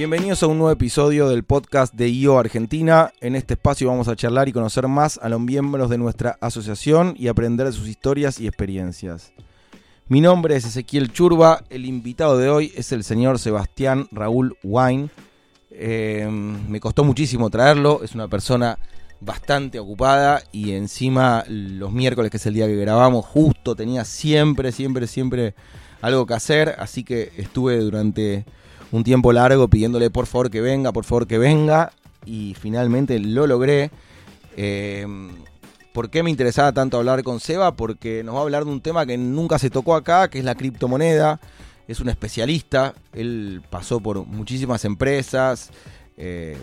Bienvenidos a un nuevo episodio del podcast de IO Argentina. En este espacio vamos a charlar y conocer más a los miembros de nuestra asociación y aprender de sus historias y experiencias. Mi nombre es Ezequiel Churba, el invitado de hoy es el señor Sebastián Raúl Wine. Eh, me costó muchísimo traerlo, es una persona bastante ocupada y encima los miércoles, que es el día que grabamos, justo tenía siempre, siempre, siempre algo que hacer, así que estuve durante un tiempo largo pidiéndole por favor que venga, por favor que venga, y finalmente lo logré. Eh, ¿Por qué me interesaba tanto hablar con Seba? Porque nos va a hablar de un tema que nunca se tocó acá, que es la criptomoneda. Es un especialista, él pasó por muchísimas empresas, eh,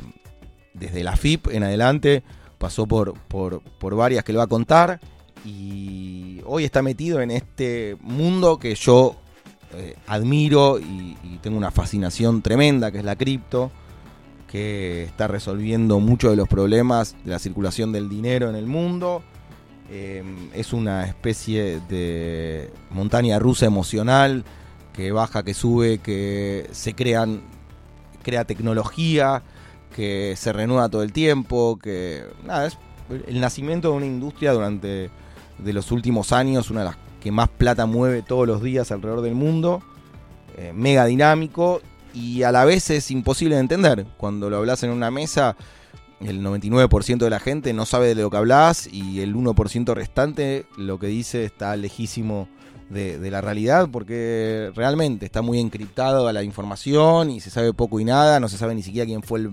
desde la FIP en adelante, pasó por, por, por varias que lo va a contar y hoy está metido en este mundo que yo eh, admiro y, y, tengo una fascinación tremenda, que es la cripto, que está resolviendo muchos de los problemas de la circulación del dinero en el mundo. Eh, es una especie de montaña rusa emocional que baja, que sube, que se crean, crea tecnología, que se renueva todo el tiempo, que nada, es el nacimiento de una industria durante de los últimos años, una de las que más plata mueve todos los días alrededor del mundo, eh, mega dinámico y a la vez es imposible de entender. Cuando lo hablas en una mesa, el 99% de la gente no sabe de lo que hablas y el 1% restante lo que dice está lejísimo de, la realidad porque realmente está muy encriptado la información y se sabe poco y nada, no se sabe ni siquiera quién fue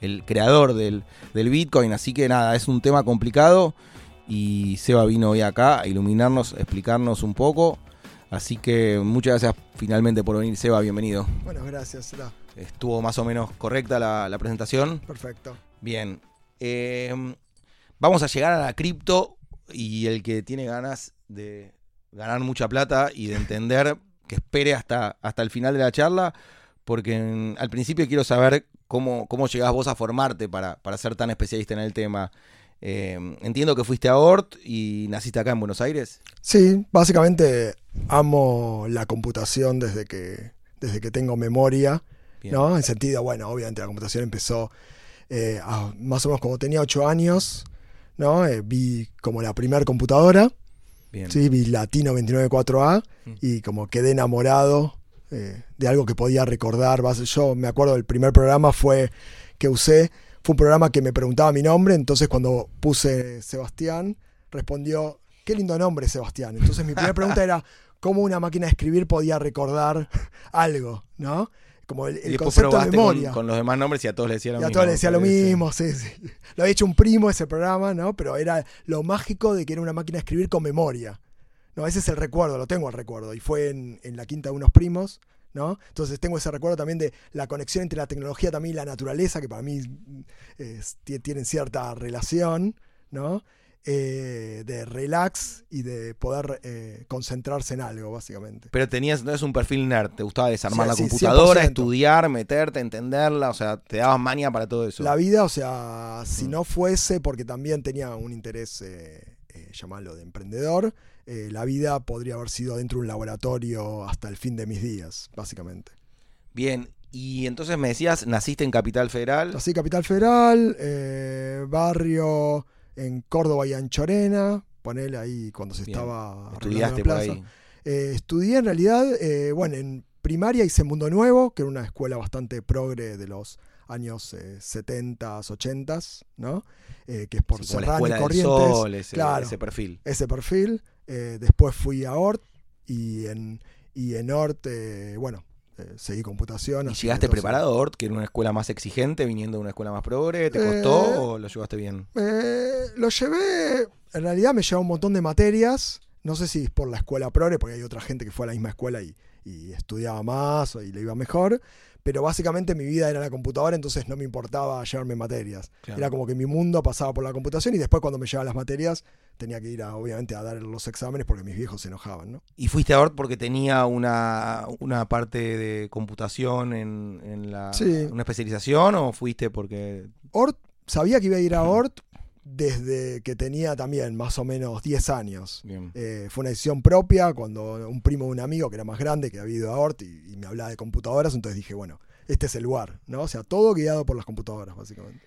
el, creador del, Bitcoin, así que nada, es un tema complicado y Seba vino hoy acá a iluminarnos, a explicarnos un poco. Así que muchas gracias finalmente por venir, Seba, bienvenido. Bueno, gracias. Estuvo más o menos correcta la, la presentación. Perfecto. Bien. Eh, vamos a llegar a la cripto y el que tiene ganas de ganar mucha plata y de entender que espere hasta, hasta el final de la charla, porque en, al principio quiero saber cómo, cómo llegás vos a formarte para, para ser tan especialista en el tema. Eh, entiendo que fuiste a Ort y naciste acá en Buenos Aires. Sí, básicamente amo la computación desde que, desde que tengo memoria, Bien. ¿no? En sentido, bueno, obviamente la computación empezó eh, a, más o menos como tenía 8 años, ¿no? Eh, vi como la primera computadora, Bien. ¿sí? vi Latino 294A mm. y como quedé enamorado eh, de algo que podía recordar. Yo me acuerdo del primer programa fue que usé fue un programa que me preguntaba mi nombre, entonces cuando puse Sebastián, respondió, qué lindo nombre Sebastián. Entonces mi primera pregunta era, ¿cómo una máquina de escribir podía recordar algo? ¿No? Como el, el concepto de memoria. Con, con, los demás nombres y a todos les decía lo y a mismo. todos les decía lo mismo, sí, sí. Lo había hecho un primo ese programa, ¿no? Pero era lo mágico de que era una máquina de escribir con memoria. No, ese es el recuerdo, lo tengo el recuerdo. Y fue en, en la quinta de unos primos. ¿No? Entonces tengo ese recuerdo también de la conexión entre la tecnología también y la naturaleza, que para mí es, tienen cierta relación, ¿no? Eh, de relax y de poder eh, concentrarse en algo, básicamente. Pero tenías entonces un perfil nerd, te gustaba desarmar la computadora, 100%. estudiar, meterte, entenderla, o sea, te dabas mania para todo eso. La vida, o sea, si mm. no fuese porque también tenía un interés, eh, llamarlo de emprendedor, eh, la vida podría haber sido dentro de un laboratorio hasta el fin de mis días, básicamente. Bien, y entonces me decías, naciste en Capital Federal. Nací en Capital Federal, eh, barrio en Córdoba y Anchorena, ponele ahí cuando se Bien. estaba... ¿Estudiaste por ahí? Eh, estudié en realidad, bueno, en primaria hice Mundo Nuevo, que era una escuela bastante progre de los años eh, 70s, 80s, ¿no? Eh, que es por sí, Serrano y Corrientes. Sol, ese, claro, ese perfil. Ese perfil. Eh, después fui a Ort y en, y en Ort, eh, bueno, eh, seguí computación. ¿Y llegaste preparado a Ort, que era una escuela más exigente, viniendo de una escuela más progre? ¿Te costó Eh, o lo llevaste bien? lo llevé, en realidad me llevaba un montón de materias. No sé si es por la escuela progre, porque hay otra gente que fue a la misma escuela y, y estudiaba más y le iba mejor pero básicamente mi vida era la computadora, entonces no me importaba llevarme materias. Claro. Era como que mi mundo pasaba por la computación y después cuando me llevaban las materias tenía que ir a, obviamente a dar los exámenes porque mis viejos se enojaban, ¿no? ¿Y fuiste a Ort porque tenía una, una parte de computación en, en la sí. una especialización o fuiste porque Ort sabía que iba a ir a Ort desde que tenía también más o menos 10 años. Eh, fue una decisión propia cuando un primo de un amigo que era más grande, que había ido a Ort y, y, me hablaba de computadoras, entonces dije, bueno, este es el lugar, ¿no? O sea, todo guiado por las computadoras, básicamente.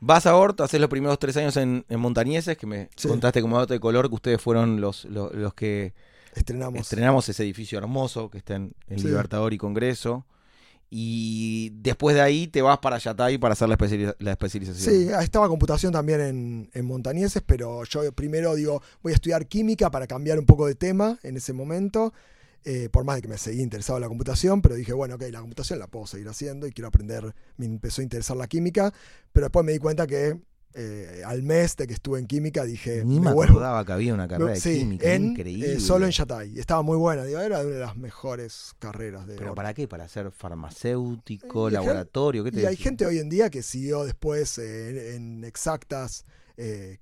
Vas a Hort, haces los primeros tres años en, en Montañeses, que me Sí. contaste como dato de color que ustedes fueron los, los, los que Estrenamos. estrenamos ese edificio hermoso que está en, en Sí. Libertador y Congreso. Y después de ahí te vas para Yatay para hacer la, especializa- la especialización. Sí, estaba computación también en, en Montañeses, pero yo primero digo, voy a estudiar química para cambiar un poco de tema en ese momento, eh, por más de que me seguía interesado en la computación, pero dije, bueno, ok, la computación la puedo seguir haciendo y quiero aprender, me empezó a interesar la química, pero después me di cuenta que eh, al mes de que estuve en química dije, Ni me vuelvo. acordaba que había una carrera de Sí, química. en, increíble. eh, solo en Yatay, estaba muy buena, digo, era una de las mejores carreras de ¿Pero para qué? ¿Para ser farmacéutico, Y laboratorio? ¿Qué te Y hay gente hoy en día que siguió después eh, en, en exactas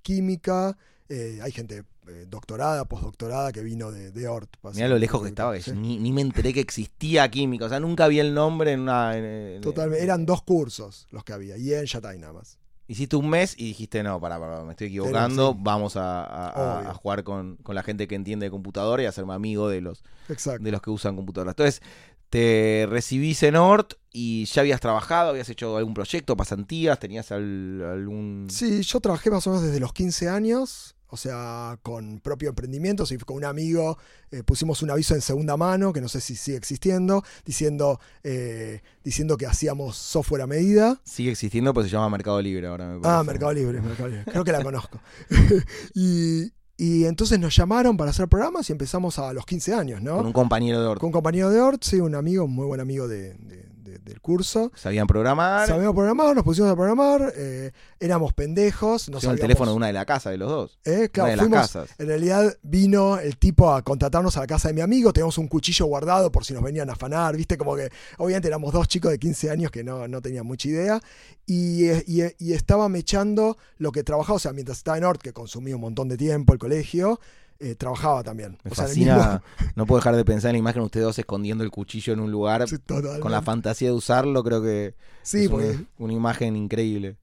química. hay gente doctorada, postdoctorada que vino de, de Hort. Mirá lo lejos que estaba, que Sí. ni, ni me enteré que existía química. O sea, nunca vi el nombre en una. en- en- Totalmente. Eran dos cursos los que había, y en Yatay nada más. Hiciste un mes y dijiste, no, pará, pará, me estoy equivocando. sí. Vamos a, jugar con, con la gente que entiende de computadora y a hacerme amigo de los, Exacto. de los que usan computadoras. Entonces, te recibís en Hort y ya habías trabajado, habías hecho algún proyecto, pasantías, tenías al- algún. Sí, yo trabajé más o menos desde los 15 años, o sea, con propio emprendimiento, sí, con un amigo eh, pusimos un aviso en segunda mano, que no sé si sigue existiendo, diciendo, eh, diciendo que hacíamos software a medida. Sigue existiendo, pero se llama Mercado Libre ahora. Me Ah. Mercado Libre, Mercado Libre. Creo que la conozco. y, y entonces nos llamaron para hacer programas y empezamos a los 15 años, ¿no? Con un compañero de Hort. Con un compañero de Ort, sí, un amigo, un muy buen amigo de- de- del curso. Sabían programar. Sabíamos programar, nos pusimos a programar, eh, éramos pendejos. No el teléfono de una de la casa de los dos. Eh, una de las casas. en realidad vino el tipo a contratarnos a la casa de mi amigo, teníamos un cuchillo guardado por si nos venían a afanar, viste, como que obviamente éramos dos chicos de 15 años que no, no tenían mucha idea, y, y, y estaba mechando lo que trabajaba, o sea, mientras estaba en Ort, que consumía un montón de tiempo el colegio, eh, trabajaba también. Me O sea, fascina. No puedo dejar de pensar en la imagen de ustedes dos escondiendo el cuchillo en un lugar Sí, con la fantasía de usarlo. Creo que Sí, es porque- una, una imagen increíble.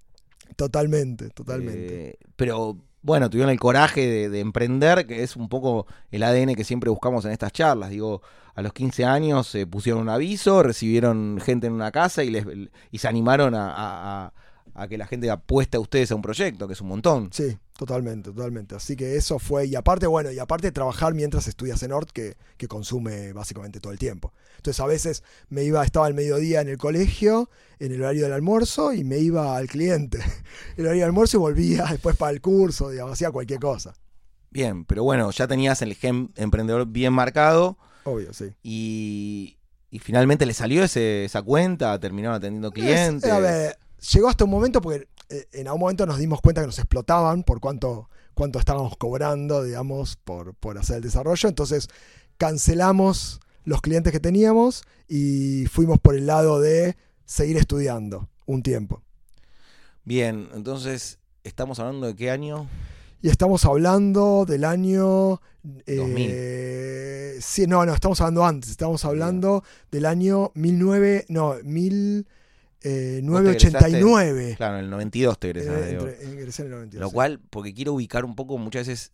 totalmente, totalmente. Eh, pero bueno, tuvieron el coraje de, de emprender, que es un poco el ADN que siempre buscamos en estas charlas. Digo, a los 15 años se pusieron un aviso, recibieron gente en una casa y, les, y se animaron a, a- a- a que la gente apueste a ustedes a un proyecto, que es un montón. Sí, totalmente, totalmente. Así que eso fue, y aparte, bueno, y aparte trabajar mientras estudias en Ort, que, que consume básicamente todo el tiempo. Entonces a veces me iba, estaba al mediodía en el colegio, en el horario del almuerzo, y me iba al cliente. El horario del almuerzo y volvía después para el curso, digamos, hacía cualquier cosa. Bien, pero bueno, ya tenías el gen emprendedor bien marcado Obvio, sí. y, y finalmente le salió ese, esa cuenta, terminaron atendiendo clientes. Es- a ver, llegó hasta un momento porque eh, en algún momento nos dimos cuenta que nos explotaban por cuánto, cuánto estábamos cobrando, digamos, por, por hacer el desarrollo. Entonces cancelamos los clientes que teníamos y fuimos por el lado de seguir estudiando un tiempo. Bien, entonces, ¿estamos hablando de qué año? Y estamos hablando del año... 2000. eh, sí, no, no, estamos hablando antes. Estamos hablando del año 19... No, eh, 1989. Claro, en el 92 te egresas Eh, en el 92, Lo cual, porque quiero ubicar un poco, muchas veces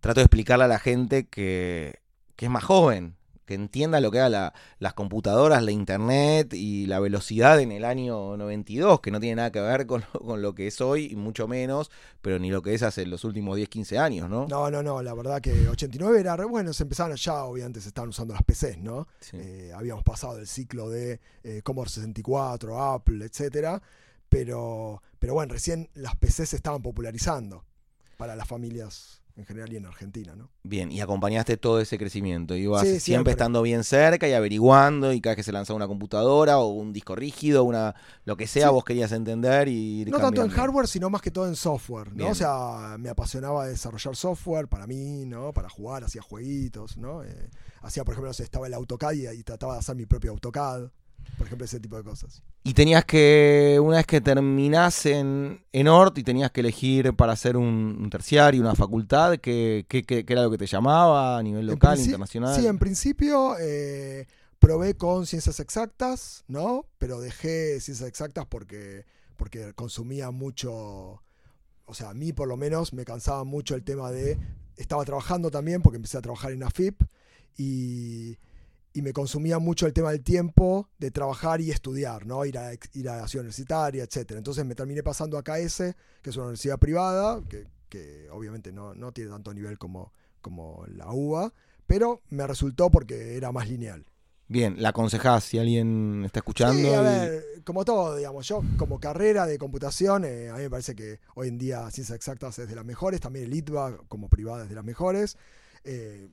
trato de explicarle a la gente que, que es más joven, que entienda lo que eran la- las computadoras, la internet y la velocidad en el año 92, que no tiene nada que ver con, lo- con lo que es hoy, y mucho menos, pero ni lo que es hace los últimos 10, 15 años, ¿no? No, no, no, la verdad que 89 era re bueno, se empezaron ya, obviamente se estaban usando las PCs, ¿no? Sí. Eh, habíamos pasado el ciclo de eh, Commodore 64, Apple, etcétera, pero, pero bueno, recién las PCs se estaban popularizando para las familias en general y en Argentina, ¿no? Bien, y acompañaste todo ese crecimiento. Ibas Sí, siempre, siempre. estando bien cerca y averiguando, y cada vez que se lanzaba una computadora o un disco rígido, una lo que sea, Sí. vos querías entender y ir No tanto en hardware, sino más que todo en software, ¿no? Bien. O sea, me apasionaba desarrollar software para mí, ¿no? Para jugar, hacía jueguitos, ¿no? Eh, hacía, por ejemplo, estaba el AutoCAD y, y trataba de hacer mi propio AutoCAD, por ejemplo, ese tipo de cosas. Y tenías que, una vez que terminás en, en Ort y tenías que elegir para hacer un, un terciario, una facultad, ¿qué, qué, era lo que te llamaba a nivel local, internacional? Sí, en principio eh, probé con ciencias exactas, ¿no? Pero dejé ciencias exactas porque, porque consumía mucho, o sea, a mí por lo menos me cansaba mucho el tema de, estaba trabajando también porque empecé a trabajar en AFIP y, y me consumía mucho el tema del tiempo de trabajar y estudiar, ¿no? Ir a, ir a la ciudad universitaria, etc. Entonces me terminé pasando a KS, que es una universidad privada, que, que obviamente no, no, tiene tanto nivel como, como la UBA, pero me resultó porque era más lineal. Bien, ¿la aconsejás si alguien está escuchando? Sí, a ver, como todo, digamos, yo como carrera de computación, eh, a mí me parece que hoy en día Ciencias Exactas es de las mejores, también el ITBA como privada es de las mejores. Eh,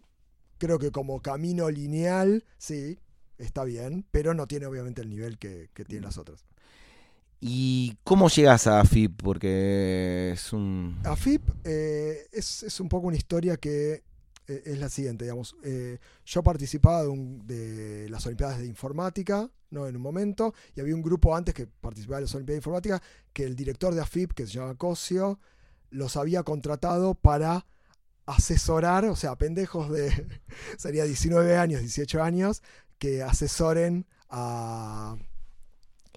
creo que como camino lineal, sí, está bien, pero no tiene obviamente el nivel que, que tienen las otras. ¿Y cómo llegas a AFIP? Porque es un... AFIP eh, es, es un poco una historia que eh, es la siguiente, digamos. Eh, yo participaba de, las Olimpiadas de Informática, ¿no? En un momento, y había un grupo antes que participaba de las Olimpiadas de Informática, que el director de AFIP, que se llama Cosio, los había contratado para asesorar, o sea, pendejos de, sería 19 años, 18 años, que asesoren a...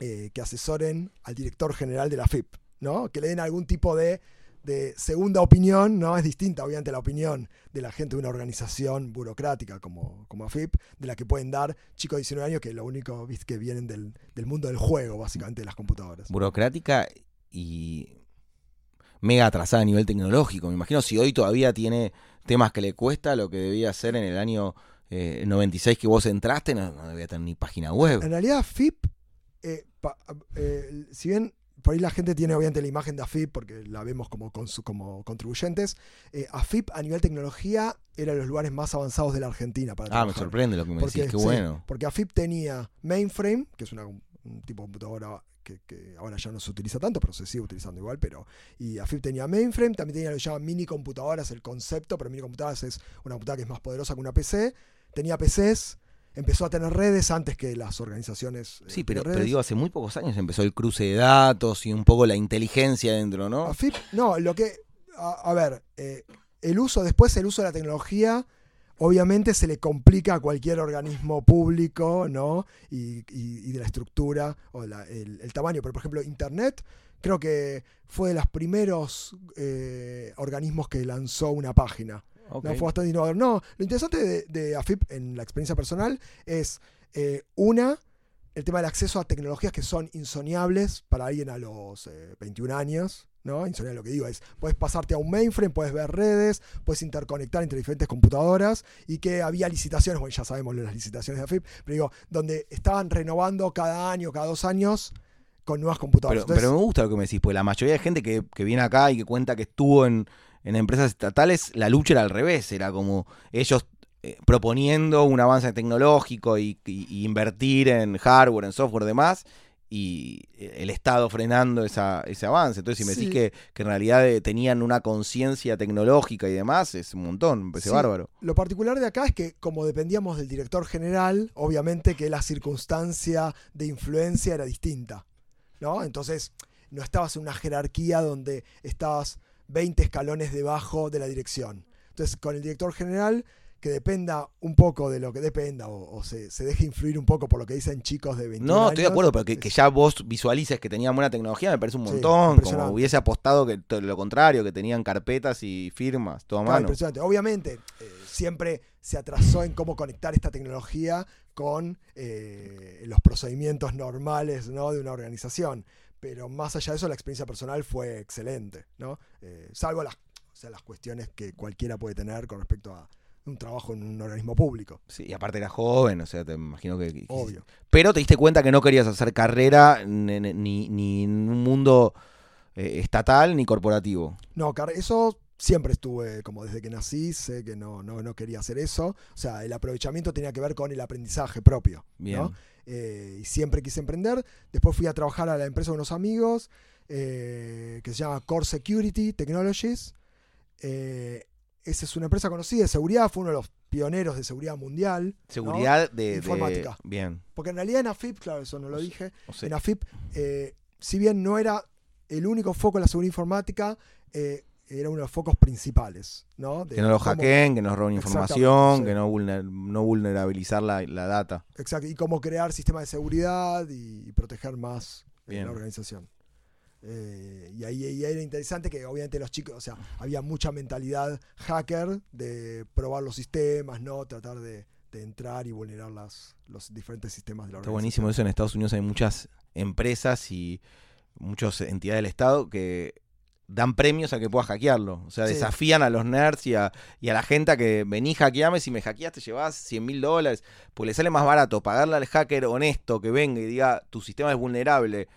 Eh, que asesoren al director general de la AFIP, ¿no? Que le den algún tipo de de segunda opinión, ¿no? Es distinta, obviamente, la opinión de la gente de una organización burocrática como, como AFIP, de la que pueden dar chicos de 19 años que lo único que vienen del, mundo del juego, básicamente, de las computadoras. Burocrática y mega atrasada a nivel tecnológico. Me imagino si hoy todavía tiene temas que le cuesta lo que debía ser en el año 96 eh, que vos entraste, no, debía tener ni página web. En realidad, FIP, eh, eh, si bien por ahí la gente tiene obviamente la imagen de AFIP porque la vemos como, como contribuyentes. Eh, AFIP a nivel tecnología era de los lugares más avanzados de la Argentina. Para ah, me sorprende lo que me decís, qué bueno. porque AFIP tenía mainframe, que es una, un tipo de computadora que, ahora ya no se utiliza tanto, pero se sigue utilizando igual. pero Y AFIP tenía mainframe, también tenía lo que llaman mini computadoras, el concepto, pero mini computadoras es una computadora que es más poderosa que una PC. Tenía PCs empezó a tener redes antes que las organizaciones. Eh, sí, pero, pero, digo, hace muy pocos años empezó el cruce de datos y un poco la inteligencia dentro, ¿no? AFIP, no, lo que. A, ver, eh, el uso, después el uso de la tecnología. Obviamente se le complica a cualquier organismo público, ¿no? Y, de la estructura o el, tamaño. Pero, por ejemplo, Internet creo que fue de los primeros eh, organismos que lanzó una página. No fue bastante innovador. No, lo interesante de, AFIP en la experiencia personal es, eh, una, el tema del acceso a tecnologías que son insoñables para alguien a los 21 eh, años. ¿No? Lo que digo es, puedes pasarte a un mainframe, puedes ver redes, puedes interconectar entre diferentes computadoras y que había licitaciones, bueno, ya sabemos las licitaciones de AFIP, pero digo, donde estaban renovando cada año, cada dos años con nuevas computadoras. Pero, me gusta lo que me decís, porque la mayoría de gente que, que viene acá y que cuenta que estuvo en, en empresas estatales la lucha era al revés, era como ellos eh, proponiendo un avance tecnológico y, invertir en hardware, en software, demás, y el Estado frenando esa, ese avance. Entonces, si me decís que, en realidad eh, tenían una conciencia tecnológica y demás, es un montón, me parece bárbaro. Lo particular de acá es que, como dependíamos del director general, obviamente que la circunstancia de influencia era distinta. ¿no? Entonces, no estabas en una jerarquía donde estabas 20 escalones debajo de la dirección. Entonces, con el director general, que dependa un poco de lo que dependa o, se, deje influir un poco por lo que dicen chicos de 20 No, estoy de acuerdo, pero que, ya vos visualices que tenían buena tecnología me parece un montón. como hubiese apostado que lo contrario, que tenían carpetas y firmas, todo a mano. Impresionante. Obviamente, eh, siempre se atrasó en cómo conectar esta tecnología con eh, los procedimientos normales ¿no? de una organización pero más allá de eso la experiencia personal fue excelente, ¿no? Eh, salvo las, las cuestiones que cualquiera puede tener con respecto a un trabajo en un organismo público. Sí, y aparte era joven, o sea, te imagino que... Obvio. Pero te diste cuenta que no querías hacer carrera ni, en un mundo eh, estatal ni corporativo. No, eso siempre estuve, como desde que nací, sé que no, no, no quería hacer eso. O sea, el aprovechamiento tenía que ver con el aprendizaje propio. Bien. Eh, y siempre quise emprender. Después fui a trabajar a la empresa de unos amigos eh, que se llama Core Security Technologies. Eh, esa es una empresa conocida de seguridad, fue uno de los pioneros de seguridad mundial. Seguridad de informática. bien. Porque en realidad en AFIP, claro, eso no lo dije, en AFIP, si bien no era el único foco en la seguridad informática, era uno de los focos principales. ¿no? que no lo hackeen, que no roben información, que no, no vulnerabilizar la, data. Exacto, y cómo crear sistemas de seguridad y, proteger más eh, la organización. Eh, y, ahí, era interesante que obviamente los chicos, o sea, había mucha mentalidad hacker de probar los sistemas, ¿no? Tratar de, de entrar y vulnerar las, los diferentes sistemas de la Está buenísimo eso. En Estados Unidos hay muchas empresas y muchas entidades del Estado que dan premios a que puedas hackearlo. O sea, Sí. desafían a los nerds y a, y a la gente a que vení, hackeame. Si me hackeas, te llevas 100 mil dólares. Pues le sale más barato pagarle al hacker honesto que venga y diga tu sistema es vulnerable.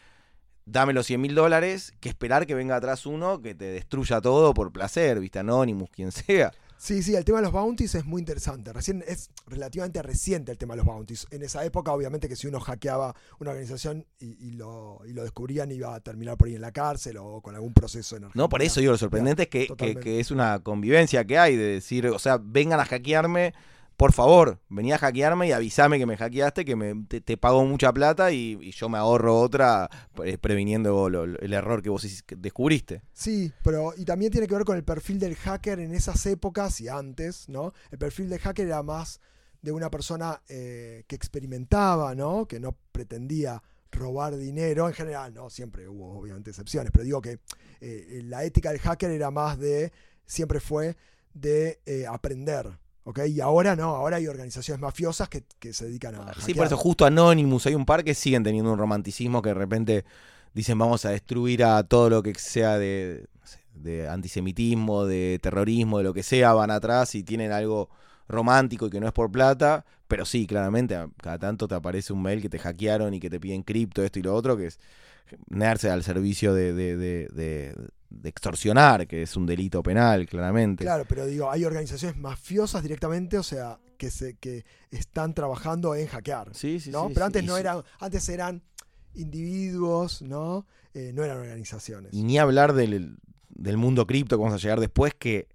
Dame los 100 mil dólares que esperar que venga atrás uno que te destruya todo por placer, viste, Anonymous, quien sea. Sí, sí, el tema de los bounties es muy interesante. Recién es relativamente reciente el tema de los bounties. En esa época, obviamente, que si uno hackeaba una organización y, y lo, y lo descubrían, iba a terminar por ahí en la cárcel o con algún proceso en No, por eso digo, lo sorprendente es que, que es una convivencia que hay de decir, o sea, vengan a hackearme, por favor, vení a hackearme y avísame que me hackeaste, que me, te, te pago mucha plata y, yo me ahorro otra eh, previniendo el error que vos descubriste. Sí, pero y también tiene que ver con el perfil del hacker en esas épocas y antes, ¿no? El perfil del hacker era más de una persona eh, que experimentaba, ¿no? Que no pretendía robar dinero en general, no siempre hubo obviamente excepciones, pero digo que eh, la ética del hacker era más de, siempre fue de aprender, ¿ok? Y ahora no, ahora hay organizaciones mafiosas que, que se dedican a... Sí, por eso justo Anonymous, hay un par que siguen teniendo un romanticismo que de repente dicen vamos a destruir a todo lo que sea de, de antisemitismo, de terrorismo, de lo que sea, van atrás y tienen algo romántico y que no es por plata, pero sí, claramente, cada tanto te aparece un mail que te hackearon y que te piden cripto, esto y lo otro, que es nerse al servicio de, de- de- de- extorsionar, que es un delito penal, claramente. Claro, pero digo, hay organizaciones mafiosas directamente, o sea, que se que están trabajando en hackear. Sí, sí, ¿no? sí, Pero antes no eran, antes eran individuos, ¿no? Eh, no eran organizaciones. Y ni hablar del, del mundo cripto que vamos a llegar después, que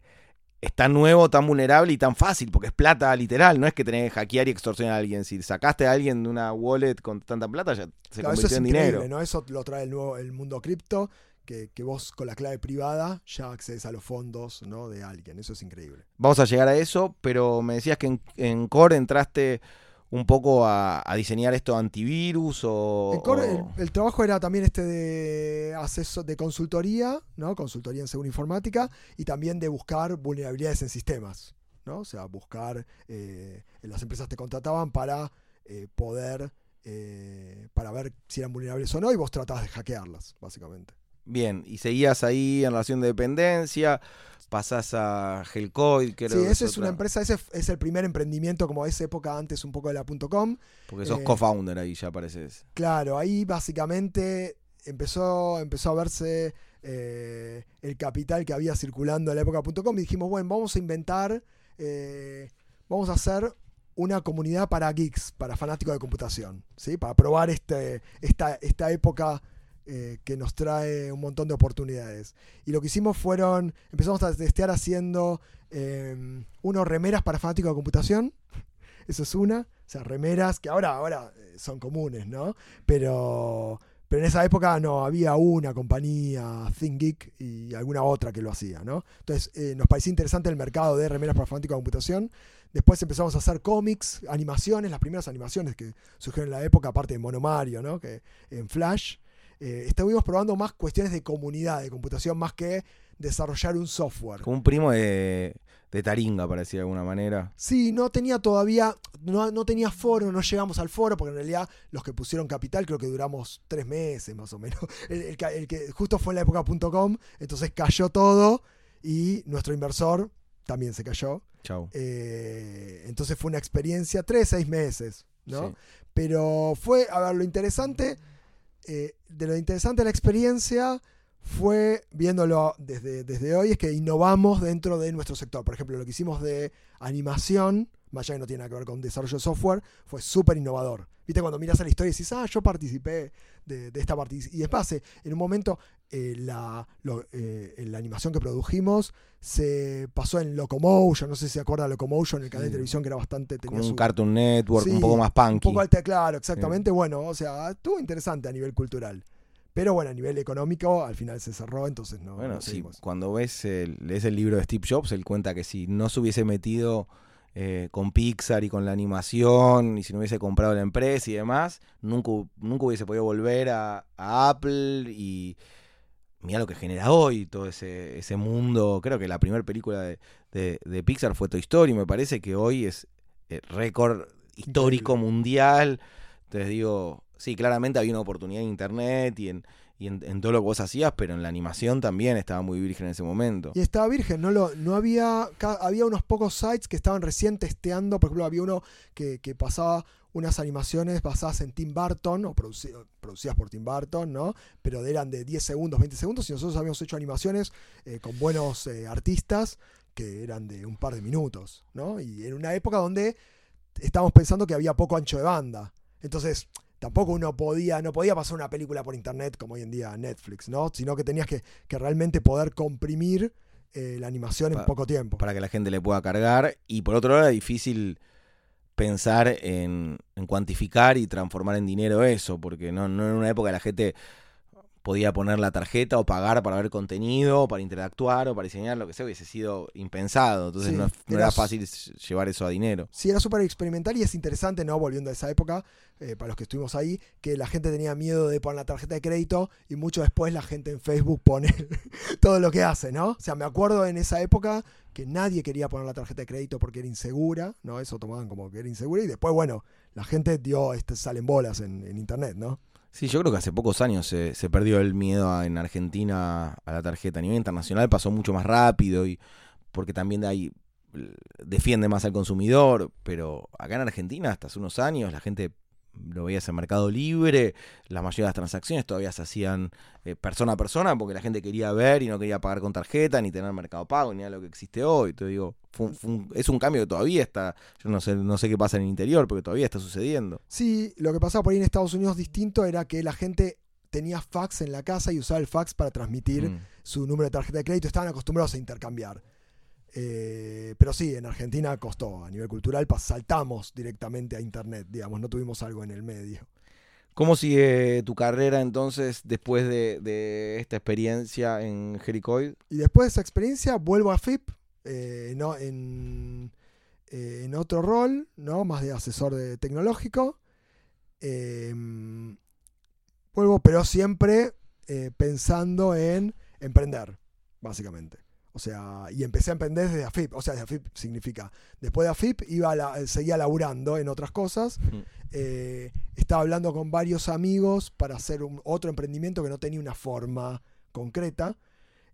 es tan nuevo, tan vulnerable y tan fácil, porque es plata literal, no es que tenés que hackear y extorsionar a alguien. Si sacaste a alguien de una wallet con tanta plata, ya se Claro, eso convirtió es en dinero. ¿no? Eso lo trae el nuevo el mundo cripto, que, que vos con la clave privada ya accedes a los fondos, ¿no? De alguien. Eso es increíble. Vamos a llegar a eso, pero me decías que en, en Core entraste un poco a, a diseñar esto antivirus o... En Core, o- el, el trabajo era también este de acceso de consultoría, ¿no? Consultoría en seguridad informática y también de buscar vulnerabilidades en sistemas, ¿no? O sea, buscar eh, las empresas te contrataban para eh, poder eh, para ver si eran vulnerables o no y vos tratabas de hackearlas, básicamente. Bien, y seguías ahí en relación de dependencia, pasás a Hellcoid, que Sí, esa es una empresa, ese es el primer emprendimiento como esa época antes un poco de la .com. Porque sos eh, co-founder ahí, ya pareces. Claro, ahí básicamente empezó, empezó a verse eh, el capital que había circulando en la época.com y dijimos, bueno, vamos a inventar, eh, vamos a hacer una comunidad para geeks, para fanáticos de computación, ¿sí? para probar este, esta, esta época eh, que nos trae un montón de oportunidades. Y lo que hicimos fueron, empezamos a testear haciendo eh, unos remeras para fanáticos de computación, eso es una, o sea, remeras que ahora, ahora eh, son comunes, ¿no? Pero, pero en esa época no, había una compañía, ThinkGeek y alguna otra que lo hacía, ¿no? Entonces eh, nos parecía interesante el mercado de remeras para fanáticos de computación. Después empezamos a hacer cómics, animaciones, las primeras animaciones que surgieron en la época, aparte de Mono Mario, ¿no? Que en Flash. Eh, estuvimos probando más cuestiones de comunidad de computación más que desarrollar un software. Como un primo de, de Taringa, parecía de alguna manera. Sí, no tenía todavía, no, no tenía foro, no llegamos al foro, porque en realidad los que pusieron capital creo que duramos tres meses más o menos. El, el que- el que justo fue en la época .com, entonces cayó todo y nuestro inversor también se cayó. Chau. Eh, entonces fue una experiencia, tres, seis meses, ¿no? Sí. Pero fue, a ver, lo interesante, eh, de lo interesante de la experiencia fue, viéndolo desde, desde hoy, es que innovamos dentro de nuestro sector. Por ejemplo, lo que hicimos de animación, más allá que no tiene nada que ver con desarrollo de software, fue súper innovador. Viste, cuando miras a la historia y dices, ah, yo participé de, de esta participación. Y después, eh, en un momento, eh, la, lo- eh, la animación que produjimos se pasó en Locomotion, no sé si se acuerda de Locomotion, el canal Sí. de televisión que era bastante... Como tenía un su- Cartoon Network, Sí, un poco más un punky. poco alta, claro, exactamente. Bueno, o sea, estuvo interesante a nivel cultural. Pero bueno, a nivel económico, al final se cerró, entonces no. Bueno, no sí, cuando ves el, lees el libro de Steve Jobs, él cuenta que si no se hubiese metido eh, con Pixar y con la animación, y si no hubiese comprado la empresa y demás, nunca, nunca hubiese podido volver a, a Apple y mira lo que genera hoy todo ese, ese mundo. Creo que la primera película de, de- de Pixar fue Toy Story, me parece que hoy es eh, récord histórico mundial. Entonces digo, sí, claramente había una oportunidad en internet y en, y en, todo lo que vos hacías, pero en la animación también estaba muy virgen en ese momento. Y estaba virgen, no lo, no había, había unos pocos sites que estaban recién testeando, por ejemplo, había uno que, pasaba unas animaciones basadas en Tim Burton, o producidas por Tim Burton, ¿no? Pero eran de 10 segundos, 20 segundos, y nosotros habíamos hecho animaciones eh, con buenos eh, artistas que eran de un par de minutos, ¿no? Y en una época donde estábamos pensando que había poco ancho de banda. Entonces, tampoco uno podía, no podía pasar una película por internet como hoy en día Netflix, ¿no? Sino que tenías que, realmente poder comprimir eh, la animación en poco tiempo. Para que la gente le pueda cargar. Y por otro lado era difícil pensar en, cuantificar y transformar en dinero eso, porque no, no en una época la gente podía poner la tarjeta o pagar para ver contenido, o para interactuar o para diseñar, lo que sea, hubiese sido impensado. Entonces no, era, fácil llevar eso a dinero. Sí, era súper experimental y es interesante, ¿no? Volviendo a esa época, eh, para los que estuvimos ahí, que la gente tenía miedo de poner la tarjeta de crédito y mucho después la gente en Facebook pone todo lo que hace, ¿no? O sea, me acuerdo en esa época que nadie quería poner la tarjeta de crédito porque era insegura, ¿no? Eso tomaban como que era insegura y después, bueno, la gente dio, este, salen bolas en, en internet, ¿no? Sí, yo creo que hace pocos años se, perdió el miedo en Argentina a la tarjeta. A nivel internacional pasó mucho más rápido y porque también ahí defiende más al consumidor, pero acá en Argentina hasta hace unos años la gente lo veías en Mercado Libre, la mayoría de las transacciones todavía se hacían eh, persona a persona porque la gente quería ver y no quería pagar con tarjeta, ni tener mercado pago, ni nada de lo que existe hoy. Te digo, es un cambio que todavía está, yo no sé, no sé qué pasa en el interior, pero todavía está sucediendo. Sí, lo que pasaba por ahí en Estados Unidos distinto era que la gente tenía fax en la casa y usaba el fax para transmitir mm. su número de tarjeta de crédito, estaban acostumbrados a intercambiar. Eh, pero sí, en Argentina costó, a nivel cultural saltamos directamente a Internet, digamos, no tuvimos algo en el medio. ¿Cómo sigue tu carrera entonces después de, esta experiencia en Jericoid? Y después de esa experiencia vuelvo a FIP, eh, no, en, eh, en, otro rol, ¿no? más de asesor de tecnológico. Em, vuelvo, pero siempre pensando en emprender, básicamente. O sea, y empecé a emprender desde AFIP. O sea, desde AFIP significa. Después de AFIP iba seguía laburando en otras cosas. Eh, estaba hablando con varios amigos para hacer otro emprendimiento que no tenía una forma concreta.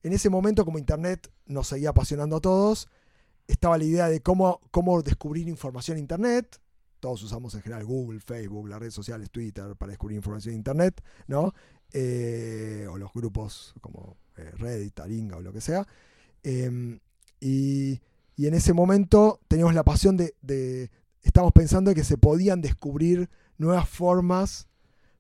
En ese momento, como Internet nos seguía apasionando a todos, estaba la idea de cómo, cómo descubrir información en Internet. Todos usamos en general Google, Facebook, las redes sociales, Twitter para descubrir información en Internet, ¿no? Eh, o los grupos como eh, Reddit, Taringa o lo que sea. Em, y, en ese momento teníamos la pasión de, de, estamos pensando que se podían descubrir nuevas formas,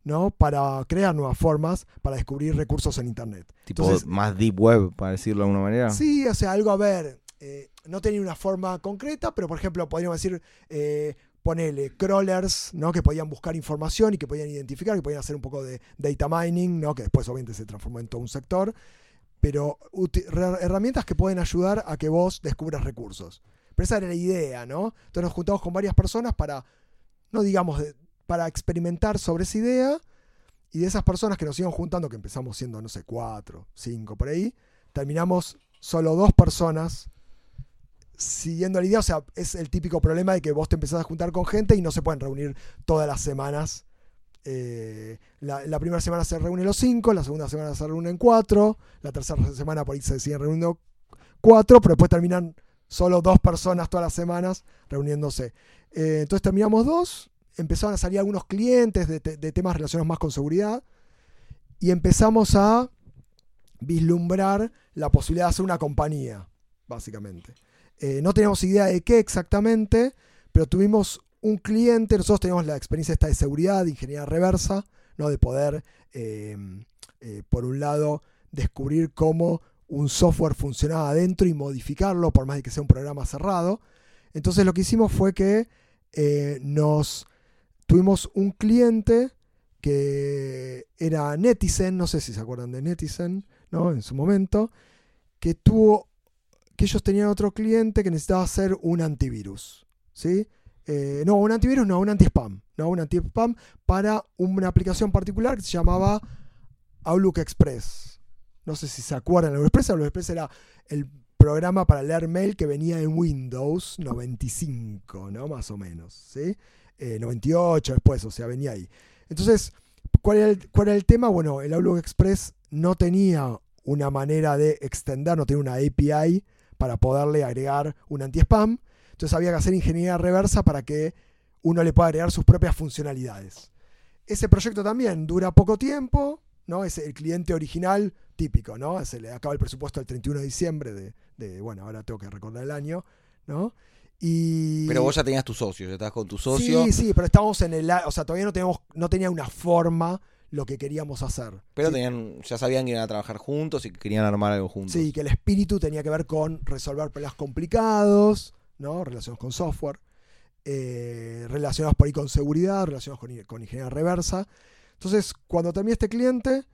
¿no? Para crear nuevas formas, para descubrir recursos en Internet. Tipo más deep web, para decirlo de alguna manera. Sí, o sea, algo a ver, eh, no tenía una forma concreta, pero por ejemplo, podríamos decir, eh, ponele crawlers, ¿no? Que podían buscar información y que podían identificar, que podían hacer un poco de data mining, ¿no? Que después obviamente se transformó en todo un sector pero herramientas que pueden ayudar a que vos descubras recursos. Pero esa era la idea, ¿no? Entonces nos juntamos con varias personas para, no digamos, para experimentar sobre esa idea. Y de esas personas que nos iban juntando, que empezamos siendo, no sé, cuatro, cinco por ahí, terminamos solo dos personas siguiendo la idea. O sea, es el típico problema de que vos te empezás a juntar con gente y no se pueden reunir todas las semanas eh, la, primera semana se reúnen los cinco, la segunda semana se reúnen cuatro, la tercera semana por ahí se siguen reuniendo cuatro, pero después terminan solo dos personas todas las semanas reuniéndose. Eh, entonces terminamos dos, empezaron a salir algunos clientes de, temas relacionados más con seguridad y empezamos a vislumbrar la posibilidad de hacer una compañía, básicamente. Eh, no teníamos idea de qué exactamente, pero tuvimos un cliente, nosotros tenemos la experiencia esta de seguridad, de ingeniería reversa, ¿no? de poder, eh, eh, por un lado, descubrir cómo un software funcionaba adentro y modificarlo, por más de que sea un programa cerrado. Entonces lo que hicimos fue que eh, nos tuvimos un cliente que era Netizen, no sé si se acuerdan de Netizen, ¿no? En su momento, que tuvo, que ellos tenían otro cliente que necesitaba hacer un antivirus, ¿sí? Eh, no, un antivirus, no, un anti-spam. No, un anti-spam para una aplicación particular que se llamaba Outlook Express. No sé si se acuerdan Outlook Express. Outlook Express era el programa para leer mail que venía en Windows 95, ¿no? Más o menos, ¿sí? 98 después, o sea, venía ahí. Entonces, ¿cuál era, el, ¿cuál era el tema? Bueno, el Outlook Express no tenía una manera de extender, no tenía una API para poderle agregar un anti-spam. Entonces había que hacer ingeniería reversa para que uno le pueda agregar sus propias funcionalidades. Ese proyecto también dura poco tiempo, ¿no? Es el cliente original típico, ¿no? Se le acaba el presupuesto el 31 de diciembre de, bueno, ahora tengo que recordar el año, ¿no? Y... Pero vos ya tenías tu socio, ya estabas con tu socio. Sí, sí, pero estábamos en el... O sea, todavía no, teníamos, no tenía una forma lo que queríamos hacer. Pero tenían, ya sabían que iban a trabajar juntos y que querían armar algo juntos. Sí, que el espíritu tenía que ver con resolver problemas complicados, ¿no? Relacionados con software, eh, relacionados por ahí con seguridad, relacionados con, con ingeniería reversa. Entonces, cuando terminé este cliente,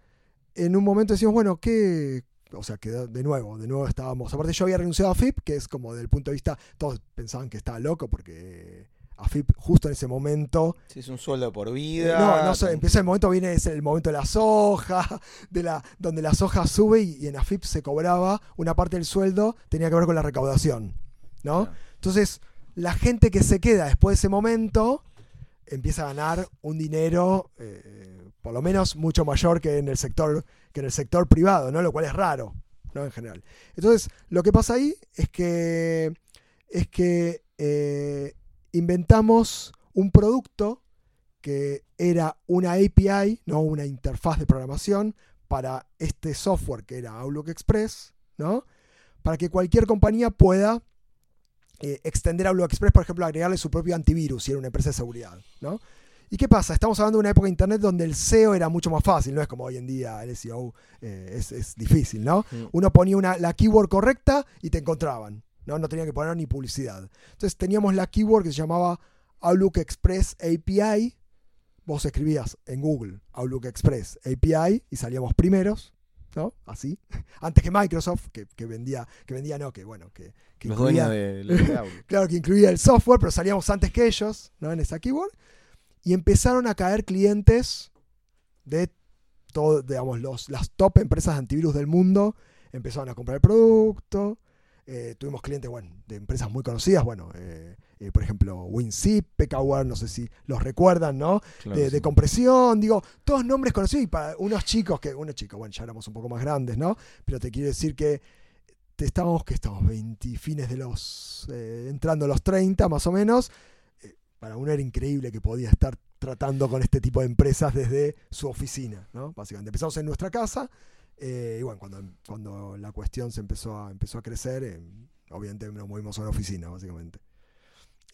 en un momento decimos, bueno, ¿qué, o sea, que de nuevo, de nuevo estábamos. Aparte, yo había renunciado a FIP, que es como del punto de vista. Todos pensaban que estaba loco porque a FIP justo en ese momento. Sí, es un sueldo por vida. No, no sé, empieza el momento, viene es el momento de la soja, de la, donde la soja sube y, en AFIP se cobraba una parte del sueldo, tenía que ver con la recaudación. ¿no? Entonces, la gente que se queda después de ese momento empieza a ganar un dinero. Eh, por lo menos mucho mayor que en el sector, que en el sector privado, ¿no? Lo cual es raro, ¿no? En general. Entonces, lo que pasa ahí es que, es que eh, inventamos un producto que era una API, no una interfaz de programación, para este software que era Outlook Express, ¿no? Para que cualquier compañía pueda eh, extender Outlook Express, por ejemplo, agregarle su propio antivirus si era una empresa de seguridad, ¿no? ¿Y qué pasa? Estamos hablando de una época de Internet donde el SEO era mucho más fácil, no es como hoy en día el SEO eh, es, difícil, ¿no? Mm. Uno ponía una, la keyword correcta y te encontraban, ¿no? No tenía que poner ni publicidad. Entonces teníamos la keyword que se llamaba Outlook Express API. Vos escribías en Google Outlook Express API y salíamos primeros, ¿no? Así. Antes que Microsoft, que, vendía, que vendía, no, que bueno, que, incluía, de, claro, que incluía el software, pero salíamos antes que ellos, ¿no? En esa keyword y empezaron a caer clientes de todo, digamos, los, las top empresas de antivirus del mundo. Empezaron a comprar el producto. Eh, tuvimos clientes bueno, de empresas muy conocidas, bueno, eh, eh, por ejemplo, WinZip, PKWare, no sé si los recuerdan, ¿no? de, compresión, digo, todos nombres conocidos y para unos chicos que, unos chicos, bueno, ya éramos un poco más grandes, ¿no? Pero te quiero decir que estamos, que estamos 20 fines de los, entrando a los 30 más o menos, para uno era increíble que podía estar tratando con este tipo de empresas desde su oficina, ¿no? Básicamente. Empezamos en nuestra casa eh, y bueno, cuando, cuando la cuestión se empezó a, empezó a crecer, eh, obviamente nos movimos a una oficina, básicamente.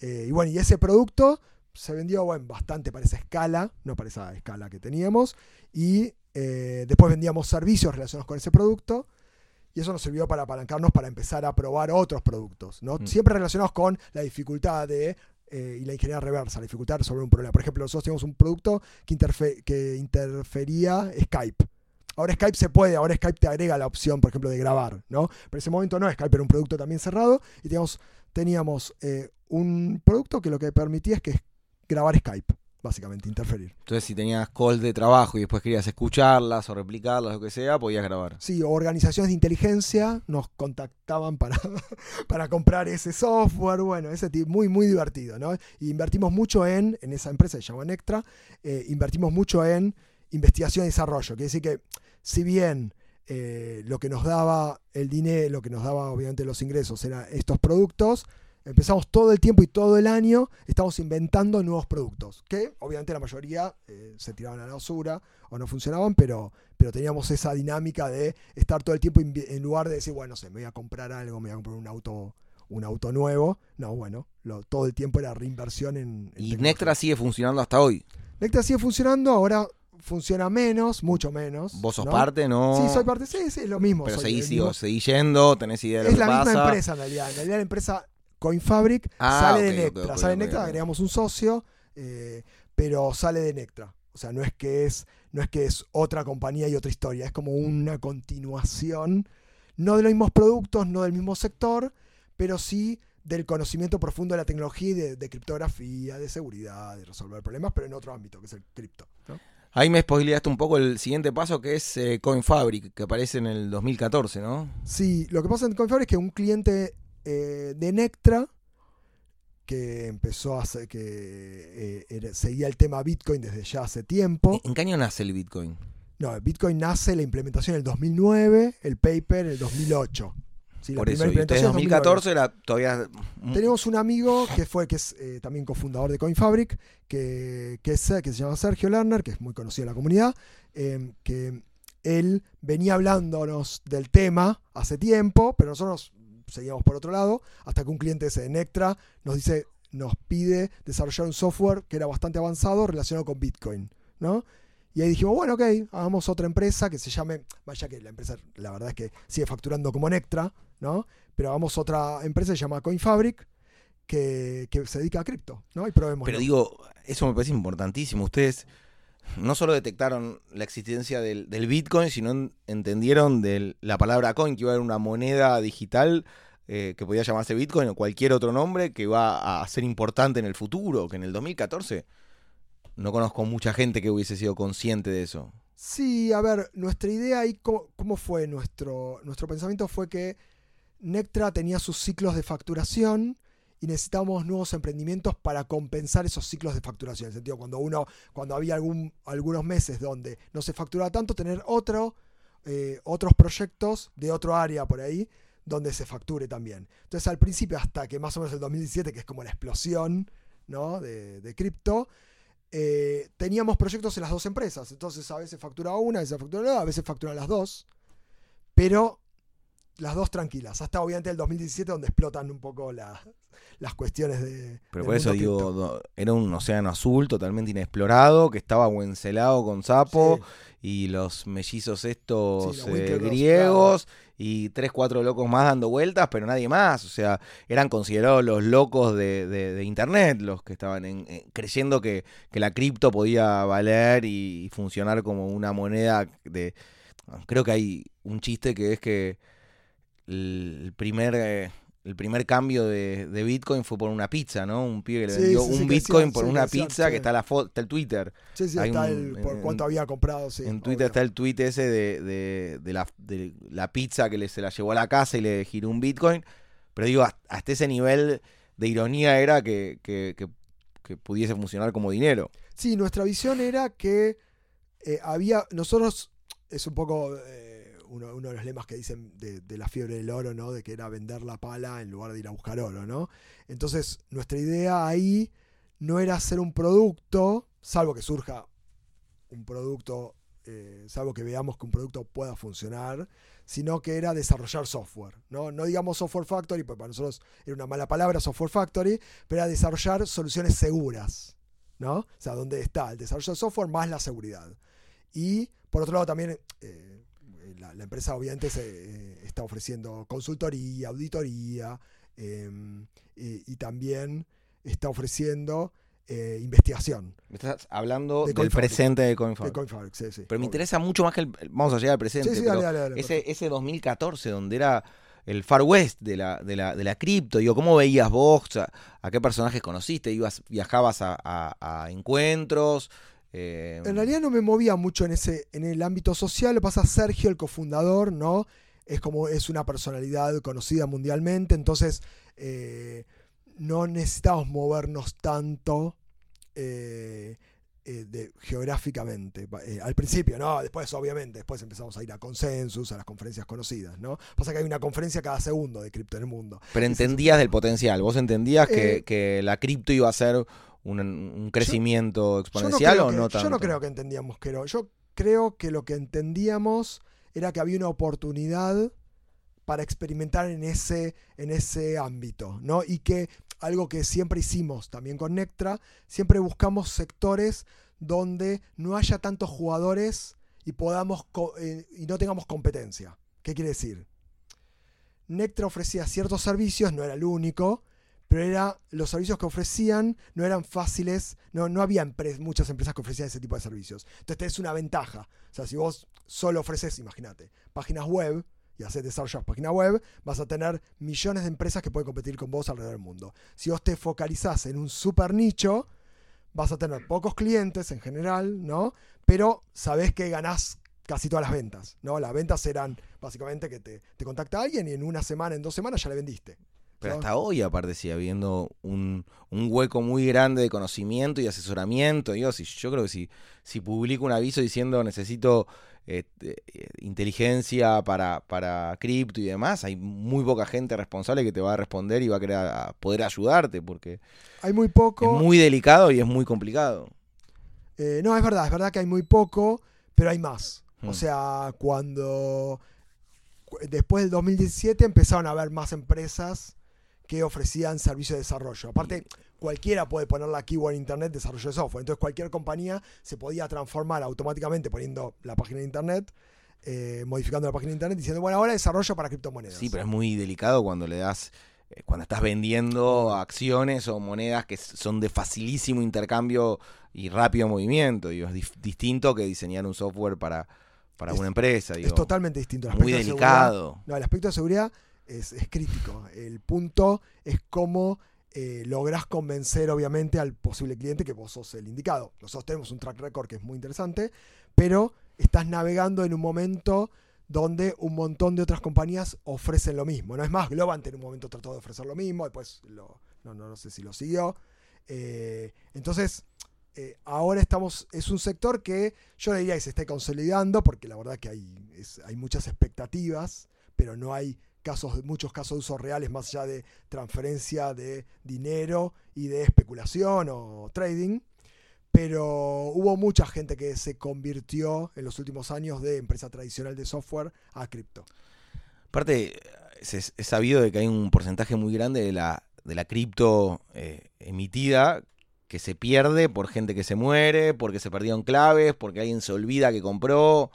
Eh, y bueno, y ese producto se vendió, bueno, bastante para esa escala, no para esa escala que teníamos, y después vendíamos servicios relacionados con ese producto, y eso nos sirvió para apalancarnos para empezar a probar otros productos, ¿no? Mm. Siempre relacionados con la dificultad de eh, y la ingeniería reversa, la dificultad de resolver un problema. Por ejemplo, nosotros teníamos un producto que, que interfería Skype. Ahora Skype se puede, ahora Skype te agrega la opción, por ejemplo, de grabar, ¿no? Pero en ese momento no, Skype era un producto también cerrado y teníamos, teníamos eh, un producto que lo que permitía es que grabar Skype básicamente, interferir. Entonces, si tenías call de trabajo y después querías escucharlas o replicarlas, lo que sea, podías grabar. Sí, organizaciones de inteligencia nos contactaban para, para comprar ese software, bueno, ese tipo, muy, muy divertido, ¿no? Y invertimos mucho en, en esa empresa, se llama Nectra, eh, invertimos mucho en investigación y desarrollo. Quiere decir que, si bien eh, lo que nos daba el dinero, lo que nos daba obviamente los ingresos, eran estos productos, empezamos todo el tiempo y todo el año, estamos inventando nuevos productos, que obviamente la mayoría eh, se tiraban a la basura o no funcionaban, pero, pero teníamos esa dinámica de estar todo el tiempo en lugar de decir, bueno, sé, me voy a comprar algo, me voy a comprar un auto un auto nuevo. No, bueno, todo el tiempo era reinversión en... y Nectra sigue funcionando hasta hoy. Nectra sigue funcionando, ahora funciona menos, mucho menos. ¿Vos sos parte, no? Sí, soy parte, sí, sí, es lo mismo. Pero seguís, yendo, tenés idea de lo es que pasa. Es la misma empresa en realidad. En realidad la empresa Coinfabric ah, sale de Nectra. sale de Nectra, agregamos un socio, eh, pero sale de Nectra. O sea, no es que es, no es que es otra compañía y otra historia, es como una continuación, no de los mismos productos, no del mismo sector, pero sí del conocimiento profundo de la tecnología y de, criptografía, de seguridad, de resolver problemas, pero en otro ámbito, que es el cripto. Ahí me spoileaste un poco el siguiente paso que es eh, CoinFabric, que aparece en el 2014, ¿no? Sí, lo que pasa en CoinFabric es que un cliente eh, de Nectra que empezó a hacer, que eh, seguía el tema Bitcoin desde ya hace tiempo. ¿En qué año nace el Bitcoin? No, el Bitcoin nace la implementación en el 2009, el paper en el 2008. Por eso, y 2014 era todavía... Tenemos un amigo que fue, que es eh, también cofundador de CoinFabric, que, que, es, que se llama Sergio Lerner, que es muy conocido en la comunidad, em, que él venía hablándonos del tema hace tiempo, pero nosotros seguíamos por otro lado, hasta que un cliente ese de Nectra nos dice, nos pide desarrollar un software que era bastante avanzado relacionado con Bitcoin, ¿no? Y ahí dijimos, bueno, ok, hagamos otra empresa que se llame, vaya que la empresa, la verdad es que sigue facturando como Nectra, ¿no? Pero hagamos otra empresa que se llama CoinFabric, que, que se dedica a cripto, ¿no? Y probemos. Pero digo, eso me parece importantísimo. Ustedes no solo detectaron la existencia del, Bitcoin, sino entendieron de la palabra coin, que iba a ser una moneda digital eh, que podía llamarse Bitcoin o cualquier otro nombre que va a ser importante en el futuro, que en el 2014 no conozco mucha gente que hubiese sido consciente de eso. Sí, a ver, nuestra idea ahí, ¿cómo, fue? Nuestro, nuestro pensamiento fue que Nectra tenía sus ciclos de facturación y necesitábamos nuevos emprendimientos para compensar esos ciclos de facturación. En el sentido, cuando uno, cuando había algunos meses donde no se facturaba tanto, tener otro, eh, otros proyectos de otro área por ahí donde se facture también. Entonces, al principio, hasta que más o menos el 2017, que es como la explosión ¿no? de cripto, eh, teníamos proyectos en las dos empresas. Entonces a veces facturaba una, a veces facturaba la a veces facturaba las dos. Pero las dos tranquilas. Hasta obviamente el 2017 donde explotan un poco las cuestiones de... Pero por eso digo, era un océano azul totalmente inexplorado, que estaba huencelado con sapo y los mellizos estos eh, griegos y tres, cuatro locos más dando vueltas, pero nadie más. O sea, eran considerados los locos de, Internet, los que estaban creyendo que, la cripto podía valer y, funcionar como una moneda de... Creo que hay un chiste que es que el primer... El primer cambio de, Bitcoin fue por una pizza, ¿no? Un pibe que le vendió un Bitcoin por una pizza, que está la foto, está el Twitter. Sí, sí, está el, por cuánto había comprado, sí. En Twitter está el tweet ese de, la, de, la, pizza que le, se la llevó a la casa y le giró un Bitcoin. Pero digo, hasta ese nivel de ironía era que, que, que, pudiese funcionar como dinero. Sí, nuestra visión era que eh, había, nosotros, es un poco... Eh, uno, de los lemas que dicen de, la fiebre del oro, ¿no? De que era vender la pala en lugar de ir a buscar oro, ¿no? Entonces, nuestra idea ahí no era hacer un producto, salvo que surja un producto, eh, salvo que veamos que un producto pueda funcionar, sino que era desarrollar software, ¿no? No digamos software factory, porque para nosotros era una mala palabra software factory, pero era desarrollar soluciones seguras, ¿no? O sea, donde está el desarrollo de software más la seguridad. Y por otro lado también... Eh, la, empresa obviamente se, eh, está ofreciendo consultoría, auditoría em, y, también está ofreciendo eh, investigación. Me estás hablando del presente de CoinFabric. sí, sí, pero me interesa mucho más que el... Vamos a llegar al presente. ese, ese 2014 donde era el Far West de la, de la, de la cripto. Digo, ¿cómo veías vos? ¿A qué personajes conociste? ¿Ibas, ¿Viajabas a, a encuentros? Eh, en realidad no me movía mucho en ese en el ámbito social. Lo pasa Sergio, el cofundador, ¿no? Es como es una personalidad conocida mundialmente, entonces eh, no necesitamos movernos tanto eh, geográficamente. al principio, ¿no? Después, obviamente, después empezamos a ir a consensus, a las conferencias conocidas, ¿no? Pasa que hay una conferencia cada segundo de cripto en el mundo. Pero entendías del potencial, vos entendías que, que la cripto iba a ser un, crecimiento exponencial o no tanto? Yo no creo que entendíamos que era. Yo creo que lo que entendíamos era que había una oportunidad para experimentar en ese, en ese ámbito, ¿no? Y que algo que siempre hicimos también con Nectra, siempre buscamos sectores donde no haya tantos jugadores y podamos eh, y no tengamos competencia. ¿Qué quiere decir? Nectra ofrecía ciertos servicios, no era el único, pero era, los servicios que ofrecían no eran fáciles, no, no había muchas empresas que ofrecían ese tipo de servicios. Entonces es una ventaja. O sea, si vos solo ofreces, imagínate, páginas web y haces desarrollo de páginas web, vas a tener millones de empresas que pueden competir con vos alrededor del mundo. Si vos te focalizás en un super nicho, vas a tener pocos clientes en general, ¿no? Pero sabés que ganás casi todas las ventas, ¿no? Las ventas eran básicamente que te, te contacta alguien y en una semana, en dos semanas ya le vendiste. Pero hasta hoy, aparte, sigue habiendo un, un, hueco muy grande de conocimiento y asesoramiento. Digo, si, yo creo que si, si publico un aviso diciendo necesito este, eh, inteligencia para, para cripto y demás, hay muy poca gente responsable que te va a responder y va a querer poder ayudarte porque hay muy poco. Es muy delicado y es muy complicado. Eh, no, es verdad, es verdad que hay muy poco, pero hay más. O hmm. sea, cuando después del 2017 empezaron a haber más empresas que ofrecían servicios de desarrollo. Aparte, cualquiera puede poner la keyword en internet desarrollo de software. Entonces cualquier compañía se podía transformar automáticamente poniendo la página de internet, eh, modificando la página de internet, diciendo, bueno, ahora desarrollo para criptomonedas. Sí, pero es muy delicado cuando le das, eh, cuando estás vendiendo acciones o monedas que son de facilísimo intercambio y rápido movimiento. Digo, es distinto que diseñar un software para, para una empresa. es totalmente distinto. muy delicado. no, el aspecto de seguridad es, crítico. El punto es cómo eh, lográs convencer, obviamente, al posible cliente que vos sos el indicado. Nosotros tenemos un track record que es muy interesante, pero estás navegando en un momento donde un montón de otras compañías ofrecen lo mismo. No es más, Globant en un momento trató de ofrecer lo mismo, después no, no, sé si lo siguió. Eh, entonces, eh, ahora estamos, es un sector que yo diría que se está consolidando, porque la verdad que hay, hay muchas expectativas, pero no hay casos, muchos casos de usos reales más allá de transferencia de dinero y de especulación o trading. Pero hubo mucha gente que se convirtió en los últimos años de empresa tradicional de software a cripto. Aparte, es, sabido de que hay un porcentaje muy grande de la, de la cripto eh, emitida que se pierde por gente que se muere, porque se perdieron claves, porque alguien se olvida que compró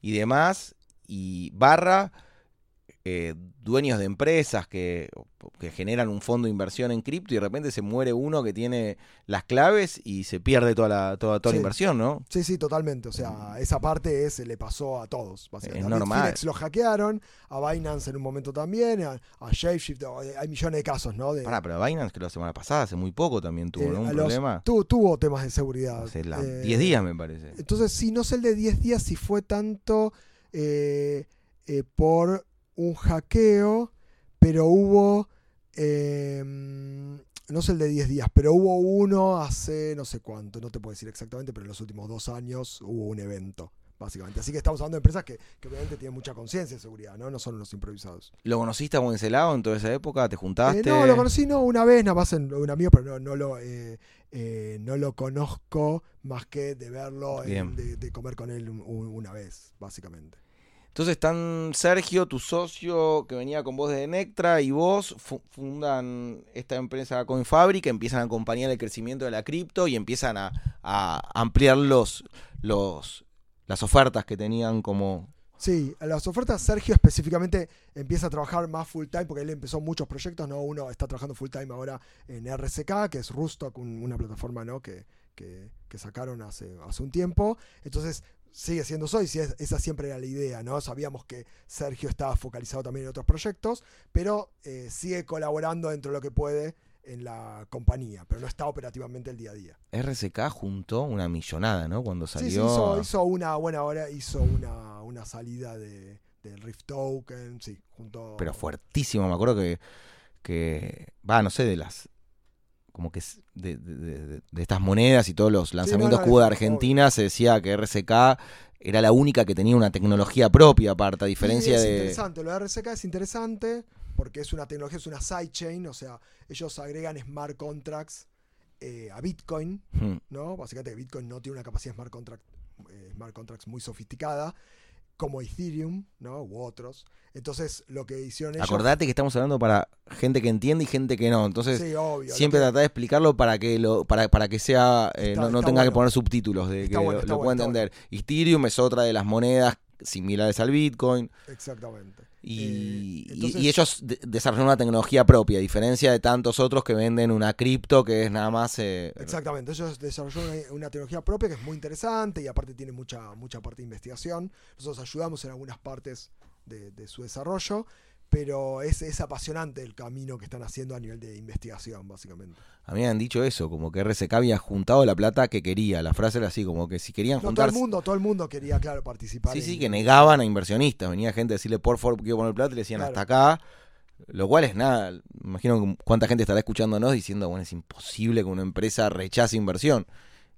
y demás. Y barra eh, dueños de empresas que, generan un fondo de inversión en cripto y de repente se muere uno que tiene las claves y se pierde toda la, toda, toda la inversión, ¿no? Sí, sí, totalmente. O sea, esa parte es, le pasó a todos. Es normal. A lo hackearon, a Binance en un momento también, a, Shapeshift, hay millones de casos, ¿no? De, pero Binance que la semana pasada, hace muy poco también tuvo eh, un problema. tuvo temas de seguridad. Hace 10 eh, días me parece. Entonces, si no sé el de 10 días si fue tanto por un hackeo, pero hubo, em, no sé el de 10 días, pero hubo uno hace no sé cuánto, no te puedo decir exactamente, pero en los últimos dos años hubo un evento. Básicamente. Así que estamos hablando de empresas que, obviamente tienen mucha conciencia de seguridad, ¿no? No son los improvisados. ¿Lo conociste a Wenceslao en toda esa época? ¿Te juntaste? Eh, no, lo conocí no, una vez, nada más en un amigo, pero no, no lo eh, eh, no lo conozco más que de verlo, de, comer con él una vez, básicamente. Entonces están Sergio, tu socio que venía con vos de Nectra, y vos fundan esta empresa CoinFabric, empiezan a acompañar el crecimiento de la cripto y empiezan a, ampliar los, los, las ofertas que tenían como... Sí, las ofertas Sergio específicamente empieza a trabajar más full time porque él empezó muchos proyectos, ¿no? Uno está trabajando full time ahora en RSK, que es Rustock, una plataforma ¿no? que, que, sacaron hace, hace un tiempo. Entonces sigue siendo Soy, esa siempre era la idea, ¿no? Sabíamos que Sergio estaba focalizado también en otros proyectos, pero eh, sigue colaborando dentro de lo que puede en la compañía, pero no está operativamente el día a día. RSK juntó una millonada, ¿no? Cuando salió. Sí, sí hizo, una buena hora, hizo una, una salida de, del Rift Token, sí, junto. Pero fuertísimo, me acuerdo que, que va, no sé, de las como que de, de, estas monedas y todos los lanzamientos que hubo de Argentina, se decía que RSK era la única que tenía una tecnología propia aparte, a diferencia de... Es interesante, lo de RSK es interesante porque es una tecnología, es una sidechain, o sea, ellos agregan smart contracts eh, a Bitcoin, hmm. ¿no? Básicamente Bitcoin no tiene una capacidad de smart, contract, eh, smart contracts muy sofisticada, como Ethereum, ¿no? U otros. Entonces, lo que hicieron ellos... Acordate que estamos hablando para gente que entiende y gente que no. Entonces, siempre trata de explicarlo para que lo para, para que sea eh, no, tenga que poner subtítulos, de que lo, pueda entender. Ethereum es otra de las monedas similares al Bitcoin. Exactamente. Y, eh, ellos desarrollan una tecnología propia, a diferencia de tantos otros que venden una cripto que es nada más... Eh, Exactamente, ellos desarrollaron una, tecnología propia que es muy interesante y aparte tiene mucha, mucha parte de investigación. Nosotros ayudamos en algunas partes de, su desarrollo, pero es, es apasionante el camino que están haciendo a nivel de investigación, básicamente. A mí me han dicho eso, como que RSK había juntado la plata que quería. La frase era así, como que si querían No, juntar. todo el mundo, todo el mundo quería, claro, participar. Sí, en- sí, que negaban a inversionistas. Venía gente a decirle, por favor, quiero poner plata, y le decían Claro. hasta acá. Lo cual es nada. Imagino cuánta gente estará escuchándonos diciendo, bueno, es imposible que una empresa rechace inversión.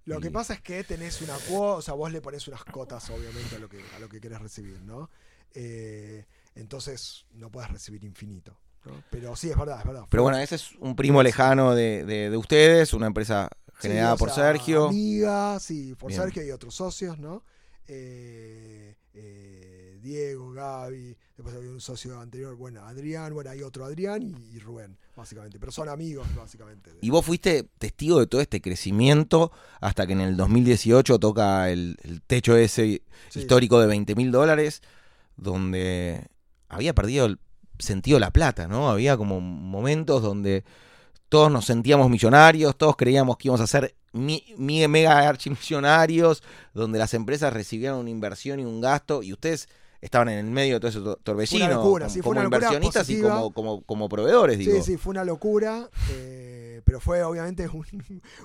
Lo que pasa es que tenés una cuota, o sea, vos le pones unas cotas, obviamente, a lo que, a lo que querés recibir, ¿no? Eh, entonces no puedes recibir infinito. ¿no? Pero sí, es verdad, es verdad. Pero bueno, ese es un primo lejano de, de- de ustedes, una empresa Sí, generada o por sea, Sergio. Amiga, sí, por Bien. Sergio y otros socios, ¿no? Eh, eh, Diego, Gaby, después había un socio anterior, bueno, Adrián, bueno, hay otro Adrián y, y Rubén, básicamente. Pero son amigos, básicamente. de- Y vos fuiste testigo de todo este crecimiento hasta que en el 2018 toca el, el techo ese Sí. histórico de 20 mil dólares, donde había perdido el sentido la plata, ¿no? Había como momentos donde todos nos sentíamos millonarios, todos creíamos que íbamos a ser mi, mi- mega archimillonarios, donde las empresas recibían una inversión y un gasto, y ustedes estaban en el medio de todo ese to- torbellino, locura, como, sí, como inversionistas y como, como, como proveedores, digo. Sí, sí, fue una locura, eh, pero fue obviamente un,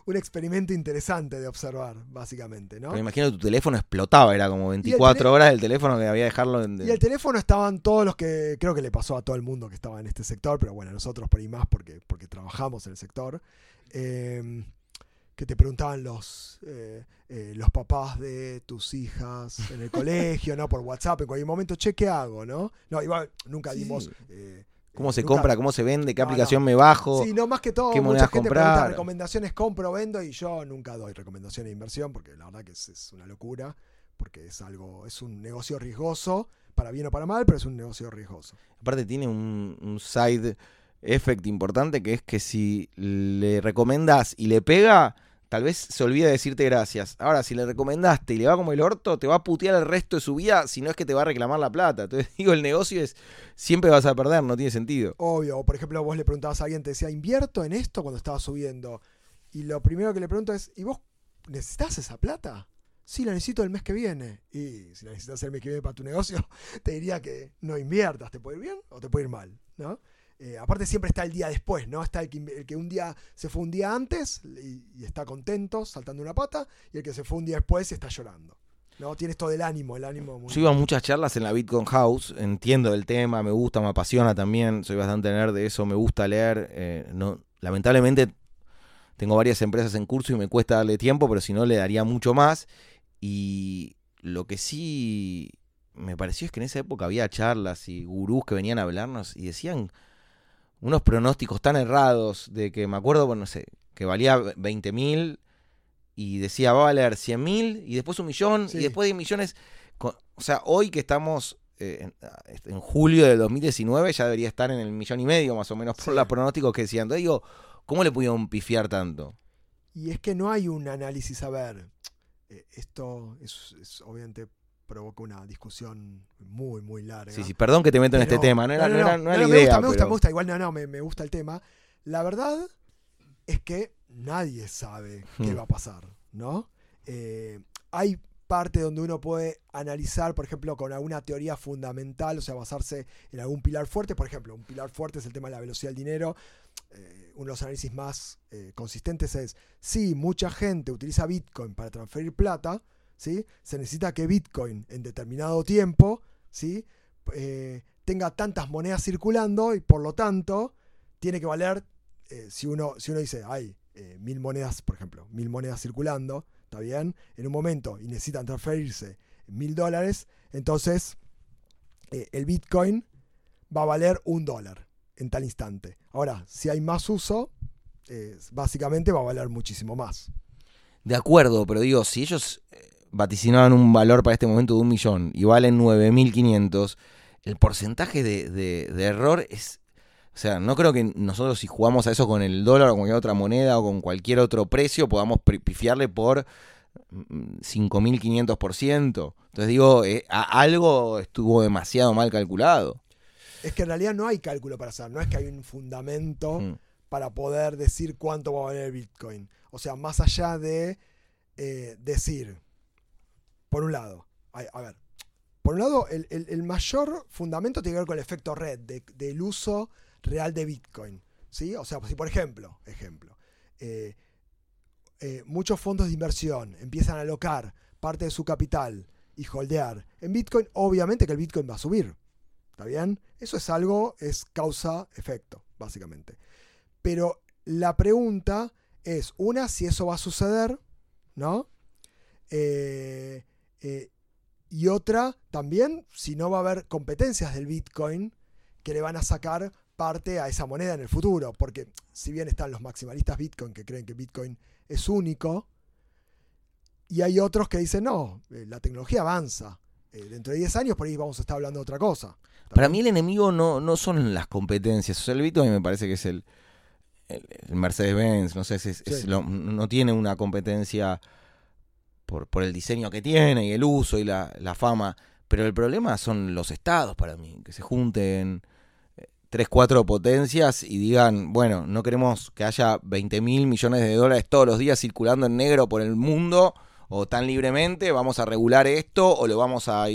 un experimento interesante de observar, básicamente, ¿no? Me imagino que tu teléfono explotaba, era como 24 tele- horas el teléfono que había que dejarlo en... Y el teléfono estaban todos los que creo que le pasó a todo el mundo que estaba en este sector, pero bueno, nosotros por ahí más porque, porque trabajamos en el sector. eh, que te preguntaban los, eh, eh, los papás de tus hijas en el colegio, ¿no? Por WhatsApp, en cualquier momento, che, ¿qué hago, no? No, igual nunca Sí. dimos. eh, ¿Cómo se compra? ¿Cómo se vende? ¿Qué aplicación no. me bajo? Sí, no, más que todo, qué mucha gente pregunta comprar. recomendaciones compro, vendo y yo nunca doy recomendaciones de inversión porque la verdad que es, es una locura, porque es algo, es un negocio riesgoso, para bien o para mal, pero es un negocio riesgoso. Aparte tiene un, un side effect importante que es que si le recomendás y le pega, tal vez se olvida de decirte gracias. Ahora, si le recomendaste y le va como el orto, te va a putear el resto de su vida, si no es que te va a reclamar la plata. Entonces digo, el negocio es, siempre vas a perder, no tiene sentido. Obvio, o por ejemplo, vos le preguntabas a alguien, te decía, invierto en esto cuando estaba subiendo. Y lo primero que le pregunto es, ¿y vos necesitas esa plata? Sí, la necesito el mes que viene. Y si la necesitas el mes que viene para tu negocio, te diría que no inviertas. ¿Te puede ir bien o te puede ir mal? ¿no? Eh, aparte siempre está el día después, ¿no? Está el que, el que un día se fue un día antes y, está contento, saltando una pata, y el que se fue un día después y está llorando. ¿no? Tienes todo el ánimo, el ánimo muy... Yo iba a muchas charlas en la Bitcoin House, entiendo del tema, me gusta, me apasiona también, soy bastante nerd de eso, me gusta leer. eh, no, lamentablemente tengo varias empresas en curso y me cuesta darle tiempo, pero si no le daría mucho más. Y lo que sí me pareció es que en esa época había charlas y gurús que venían a hablarnos y decían unos pronósticos tan errados de que me acuerdo, bueno, no sé, que valía 20 mil y decía va a valer 100 mil y después un millón Sí. y después de millones. Co- O sea, hoy que estamos eh, en, en julio del 2019 ya debería estar en el millón y medio más o menos por Sí. los pronósticos que decían. Entonces digo, ¿cómo le pudieron pifiar tanto? Y es que no hay un análisis, a ver, eh, esto es, es- obviamente provoca una discusión muy, muy larga. Sí, sí, perdón que te meto en este tema, no era, no, era, no era la me idea. gusta, me gusta, pero- me gusta, igual no, no, me, me gusta el tema. La verdad es que nadie sabe qué Hmm. va a pasar, ¿no? Eh, hay parte donde uno puede analizar, por ejemplo, con alguna teoría fundamental, o sea, basarse en algún pilar fuerte. Por ejemplo, un pilar fuerte es el tema de la velocidad del dinero. Eh, uno de los análisis más eh, consistentes es, si mucha gente utiliza Bitcoin para transferir plata, ¿sí? se necesita que Bitcoin en determinado tiempo ¿sí? eh, tenga tantas monedas circulando y por lo tanto tiene que valer, eh, si, uno, si uno dice, hay eh, mil monedas, por ejemplo, mil monedas circulando, ¿está bien? En un momento y necesitan transferirse mil dólares, entonces el Bitcoin va a valer un dólar en tal instante. Ahora, si hay más uso, básicamente va a valer muchísimo más. De acuerdo, pero digo, si ellos vaticinaban un valor para este momento de un millón y valen 9.500, el porcentaje de, de- de error es... O sea, no creo que nosotros si jugamos a eso con el dólar o con cualquier otra moneda o con cualquier otro precio podamos pifiarle por mm, 5.500%. Entonces digo, eh, algo estuvo demasiado mal calculado. Es que en realidad no hay cálculo para hacer, no es que hay un fundamento Mm. para poder decir cuánto va a valer el Bitcoin. O sea, más allá de eh, decir, por un lado, a ver, por un lado, el, mayor fundamento tiene que ver con el efecto red, del uso real de Bitcoin. ¿sí? O sea, si por ejemplo, ejemplo, eh, eh, muchos fondos de inversión empiezan a alocar parte de su capital y holdear en Bitcoin, obviamente que el Bitcoin va a subir. ¿Está bien? Eso es algo, es causa-efecto, básicamente. Pero la pregunta es, una, si eso va a suceder, ¿no? Eh, y otra, también, si no va a haber competencias del Bitcoin que le van a sacar parte a esa moneda en el futuro. Porque si bien están los maximalistas Bitcoin que creen que Bitcoin es único, y hay otros que dicen, no, eh, la tecnología avanza. Eh, dentro de 10 años por ahí vamos a estar hablando de otra cosa. Para mí el enemigo no, no son las competencias. O sea, el Bitcoin me parece que es el, el, Mercedes-Benz, no sé, no tiene una competencia por, el diseño que tiene y el uso y la, fama. Pero el problema son los estados para mí, que se junten eh, tres, cuatro potencias y digan, bueno, no queremos que haya 20 mil millones de dólares todos los días circulando en negro por el mundo o tan libremente, vamos a regular esto o lo vamos a,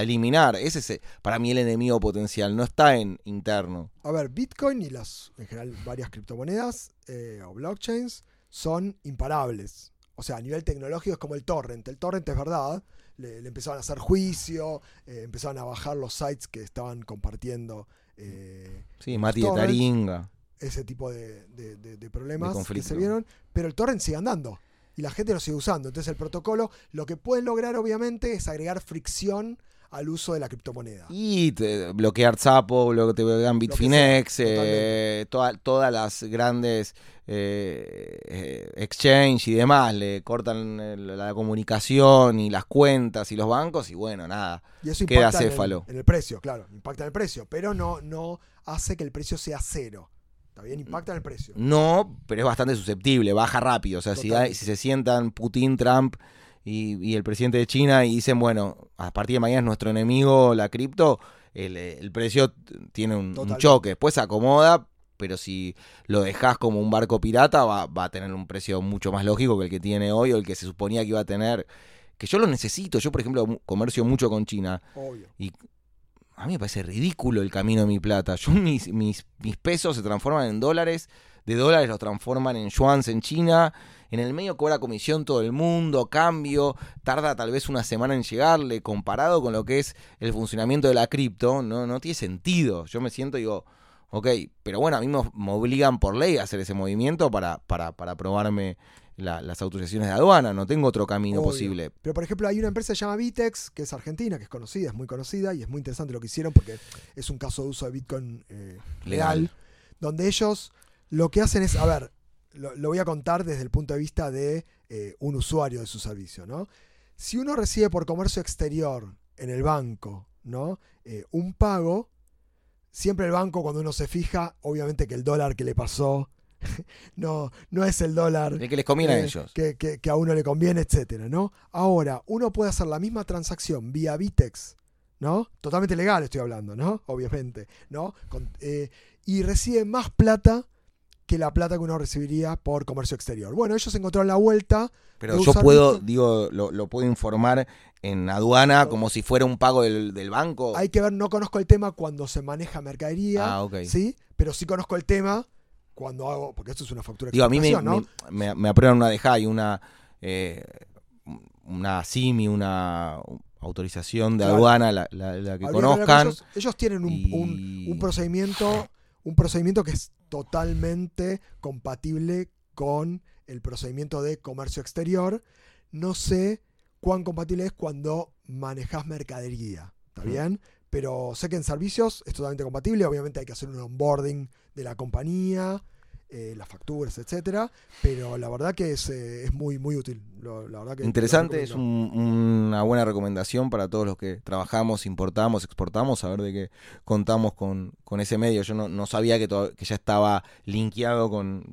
eliminar. Ese es para mí el enemigo potencial, no está en interno. A ver, Bitcoin y las, en general, varias criptomonedas eh, o blockchains son imparables. O sea, a nivel tecnológico es como el torrent. El torrent es verdad, le, empezaron a hacer juicio, eh, empezaron a bajar los sites que estaban compartiendo. Eh, sí, Mati de Taringa. Ese tipo de, problemas que se vieron. Pero el torrent sigue andando y la gente lo sigue usando. Entonces el protocolo lo que pueden lograr obviamente es agregar fricción al uso de la criptomoneda. Y bloquear Zapo, te bloquean Bitfinex, eh, todas las grandes eh, eh, exchange y demás, le cortan la comunicación y las cuentas y los bancos y bueno, nada, y eso queda céfalo. En el, precio, claro, impacta en el precio, pero no, no hace que el precio sea cero. ¿Está bien? Impacta en el precio. No, pero es bastante susceptible, baja rápido. O sea, si, si se sientan Putin, Trump y, el presidente de China y dicen, bueno, a partir de mañana es nuestro enemigo la cripto, el, precio tiene un, un, choque. Después se acomoda, pero si lo dejas como un barco pirata va, a tener un precio mucho más lógico que el que tiene hoy o el que se suponía que iba a tener. Que yo lo necesito. Yo, por ejemplo, comercio mucho con China. Y a mí me parece ridículo el camino de mi plata. Yo mis, mis, mis pesos se transforman en dólares, de dólares los transforman en yuans en China en el medio cobra comisión todo el mundo, cambio, tarda tal vez una semana en llegarle, comparado con lo que es el funcionamiento de la cripto, no, no tiene sentido. Yo me siento y digo, ok, pero bueno, a mí me, obligan por ley a hacer ese movimiento para, para, para probarme las autorizaciones de aduana, no tengo otro camino posible. Pero por ejemplo, hay una empresa que se llama Vitex, que es argentina, que es conocida, es muy conocida y es muy interesante lo que hicieron porque es un caso de uso de Bitcoin eh, legal, donde ellos lo que hacen es, a ver, lo, voy a contar desde el punto de vista de eh, un usuario de su servicio, ¿no? Si uno recibe por comercio exterior en el banco, ¿no? Eh, un pago, siempre el banco cuando uno se fija, obviamente que el dólar que le pasó no, no es el dólar que les conviene a eh, ellos. Que, a uno le conviene, etcétera, ¿no? Ahora, uno puede hacer la misma transacción vía Vitex, ¿no? Totalmente legal estoy hablando, ¿no? Obviamente, ¿no? y recibe más plata que la plata que uno recibiría por comercio exterior. Bueno, ellos encontraron la vuelta. Pero yo puedo, digo, lo, puedo informar en aduana como si fuera un pago del, banco. Hay que ver, no conozco el tema cuando se maneja mercadería, ah, ¿sí? Pero sí conozco el tema cuando hago, porque esto es una factura Digo, a mí me, me, aprueban una DEJA y una, eh, una CIMI, una autorización de aduana, la, que conozcan. Ellos, tienen un, un procedimiento un procedimiento que es totalmente compatible con el procedimiento de comercio exterior. No sé cuán compatible es cuando manejas mercadería, ¿está bien? Pero sé que en servicios es totalmente compatible. Obviamente hay que hacer un onboarding de la compañía, eh, las facturas, etcétera. Pero la verdad que es, eh, es muy, muy útil. Interesante, es una buena recomendación para todos los que trabajamos, importamos, exportamos, saber de que contamos con, ese medio. Yo no, sabía que, que ya estaba linkeado con,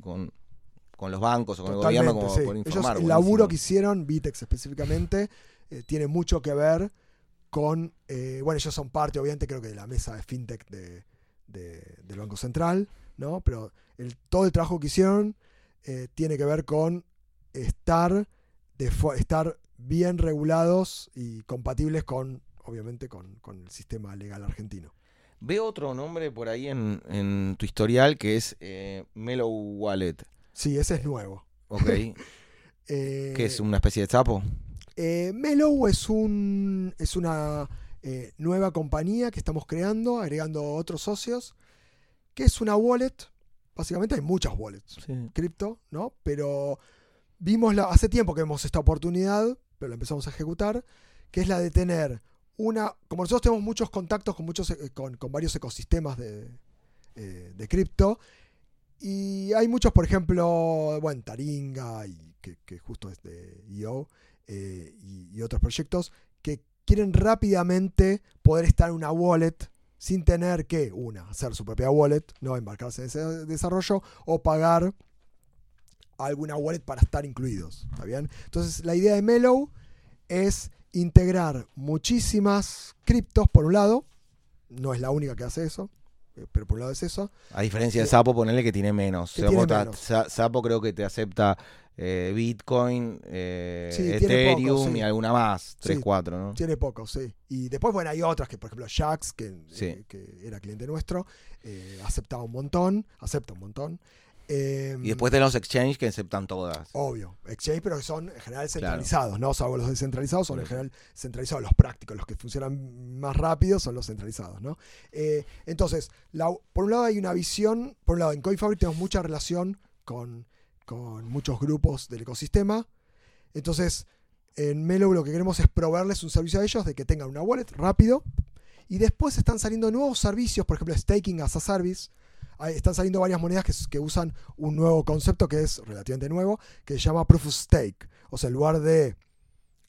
los bancos o con el gobierno como por informar. el laburo que hicieron, Vitex específicamente, eh, tiene mucho que ver con, bueno, ellos son parte, obviamente, creo que de la mesa de fintech de, del Banco Central, ¿no? Pero el, todo el trabajo que hicieron eh, tiene que ver con estar, de, estar bien regulados y compatibles con obviamente con, con el sistema legal argentino. Veo otro nombre por ahí en, en tu historial que es eh, Mellow Wallet. Sí, ese es nuevo. Ok. Eh, ¿Qué es una especie de sapo? eh, Mellow es, un, es una eh, nueva compañía que estamos creando, agregando otros socios, que es una wallet. Básicamente hay muchas wallets Sí. cripto, ¿no? Pero vimos la, hace tiempo que vemos esta oportunidad, pero la empezamos a ejecutar, que es la de tener una, como nosotros tenemos muchos contactos con muchos eh, con, con varios ecosistemas de, eh, de cripto, y hay muchos, por ejemplo, bueno, Taringa, y que, que justo es de IO, eh, y, y otros proyectos, que quieren rápidamente poder estar en una wallet sin tener que, una, hacer su propia wallet, no embarcarse en ese desarrollo, o pagar alguna wallet para estar incluidos. ¿Está bien? Entonces, la idea de Mellow es integrar muchísimas criptos, por un lado, no es la única que hace eso, eh, pero por un lado es eso. A diferencia de Sapo, ponerle que tiene menos. Que tiene Sapo creo que te acepta eh, Bitcoin, eh, Sí, Ethereum poco, sí. y alguna más. 3, Sí. 4, ¿no? Tiene poco, sí. Y después, bueno, hay otras que, por ejemplo, Jax, que, eh, que era cliente nuestro, aceptaba un montón, acepta un montón. Eh, Y después tenemos exchange que aceptan todas. Obvio, exchange, pero son en general Claro. centralizados, ¿no? Salvo los descentralizados, son en general centralizados, los prácticos, los que funcionan más rápido son los centralizados, ¿no? Entonces, la- por un lado hay una visión, por un lado en CoinFabric tenemos mucha relación con, con muchos grupos del ecosistema, entonces en Melo lo que queremos es proveerles un servicio a ellos de que tengan una wallet rápido, y después están saliendo nuevos servicios, por ejemplo, staking as a service, están saliendo varias monedas que, que usan un nuevo concepto que es relativamente nuevo, que se llama Proof of Stake. O sea, en lugar de.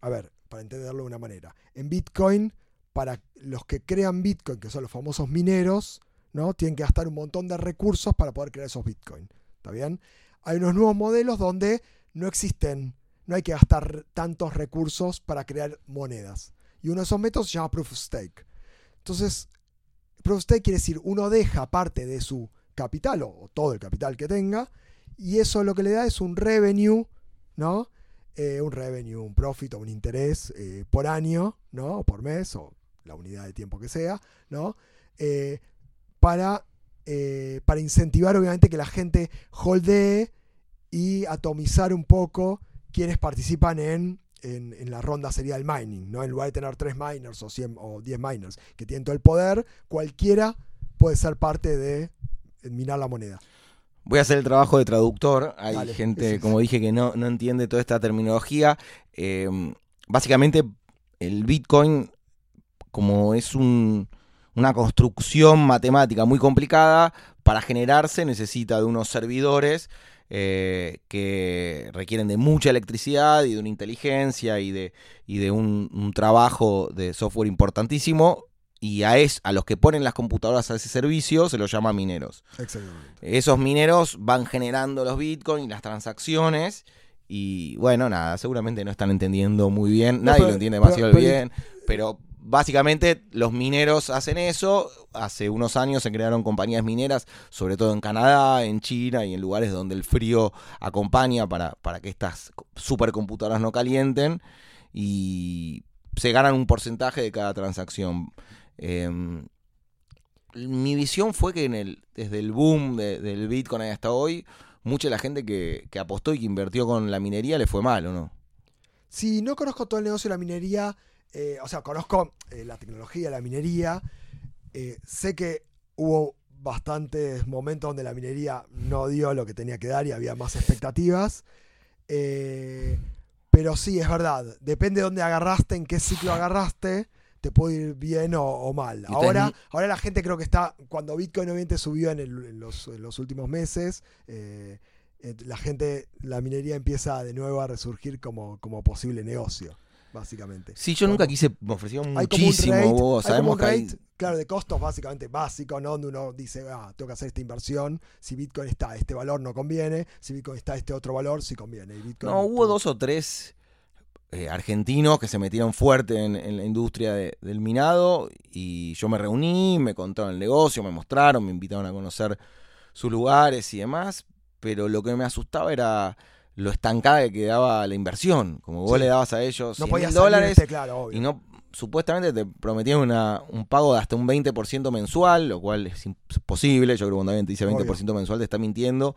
A ver, para entenderlo de una manera. En Bitcoin, para los que crean Bitcoin, que son los famosos mineros, ¿no? Tienen que gastar un montón de recursos para poder crear esos Bitcoin. ¿Está bien? Hay unos nuevos modelos donde no existen, no hay que gastar tantos recursos para crear monedas. Y uno de esos métodos se llama Proof of Stake. Entonces, Proof of Stake quiere decir, uno deja parte de su capital o, todo el capital que tenga, y eso lo que le da es un revenue, ¿no? Eh, un revenue, un profit o un interés eh, por año, ¿no? O por mes, o la unidad de tiempo que sea, ¿no? Eh, para, eh, para incentivar, obviamente, que la gente holdee y atomizar un poco quienes participan en, en, en la ronda sería el mining, ¿no? En lugar de tener 3 miners o 100 o 10 miners que tienen todo el poder, cualquiera puede ser parte de minar la moneda. Voy a hacer el trabajo de traductor. Hay Dale, gente, como dije, que no, no entiende toda esta terminología. Eh, básicamente, el Bitcoin, como es un- una construcción matemática muy complicada, para generarse necesita de unos servidores eh, que requieren de mucha electricidad y de una inteligencia y de, y de un, un trabajo de software importantísimo. Y a, es, a los que ponen las computadoras a ese servicio se los llama mineros. Exactamente. Esos mineros van generando los bitcoins, las transacciones. Y bueno, nada, seguramente no están entendiendo muy bien. No, Nadie pero- lo entiende pero- demasiado pero- bien. Pero básicamente los mineros hacen eso. Hace unos años se crearon compañías mineras, sobre todo en Canadá, en China y en lugares donde el frío acompaña para, para que estas supercomputadoras no calienten. Y se ganan un porcentaje de cada transacción. Em, mi visión fue que desde el boom de- del Bitcoin hasta hoy, mucha de la gente que, que apostó y que invirtió con la minería le fue mal, ¿o no? Sí, no conozco todo el negocio de la minería, eh, o sea, conozco eh, la tecnología la minería, eh, sé que hubo bastantes momentos donde la minería no dio lo que tenía que dar y había más expectativas, pero sí, es verdad, depende de dónde agarraste, en qué ciclo agarraste, te puede ir bien o, o mal. Ahora, ahora la gente creo que está, cuando Bitcoin obviamente subió en, el- en los, en los últimos meses, la gente, la minería empieza de nuevo a resurgir como, como posible negocio, básicamente. Sí, yo Bueno, nunca quise, me ofrecieron muchísimo, rate, vos, sabemos que hay- claro, de costos básicamente básico, ¿no? Donde uno dice, ah, tengo que hacer esta inversión, si Bitcoin está a este valor no conviene, si Bitcoin está a este otro valor sí conviene. Y Bitcoin- No, hubo dos o tres eh, argentinos que se metieron fuerte en, en la industria de- del minado y yo me reuní, me contaron el negocio, me mostraron, me invitaron a conocer sus lugares y demás, pero lo que me asustaba era lo estancada que quedaba la inversión. Como vos Sí. le dabas a ellos no 100 podía mil salir dólares este, claro, obvio. y no supuestamente te prometían una, un pago de hasta un 20% mensual, lo cual es imposible. Yo creo que cuando alguien te dice 20% mensual te está mintiendo.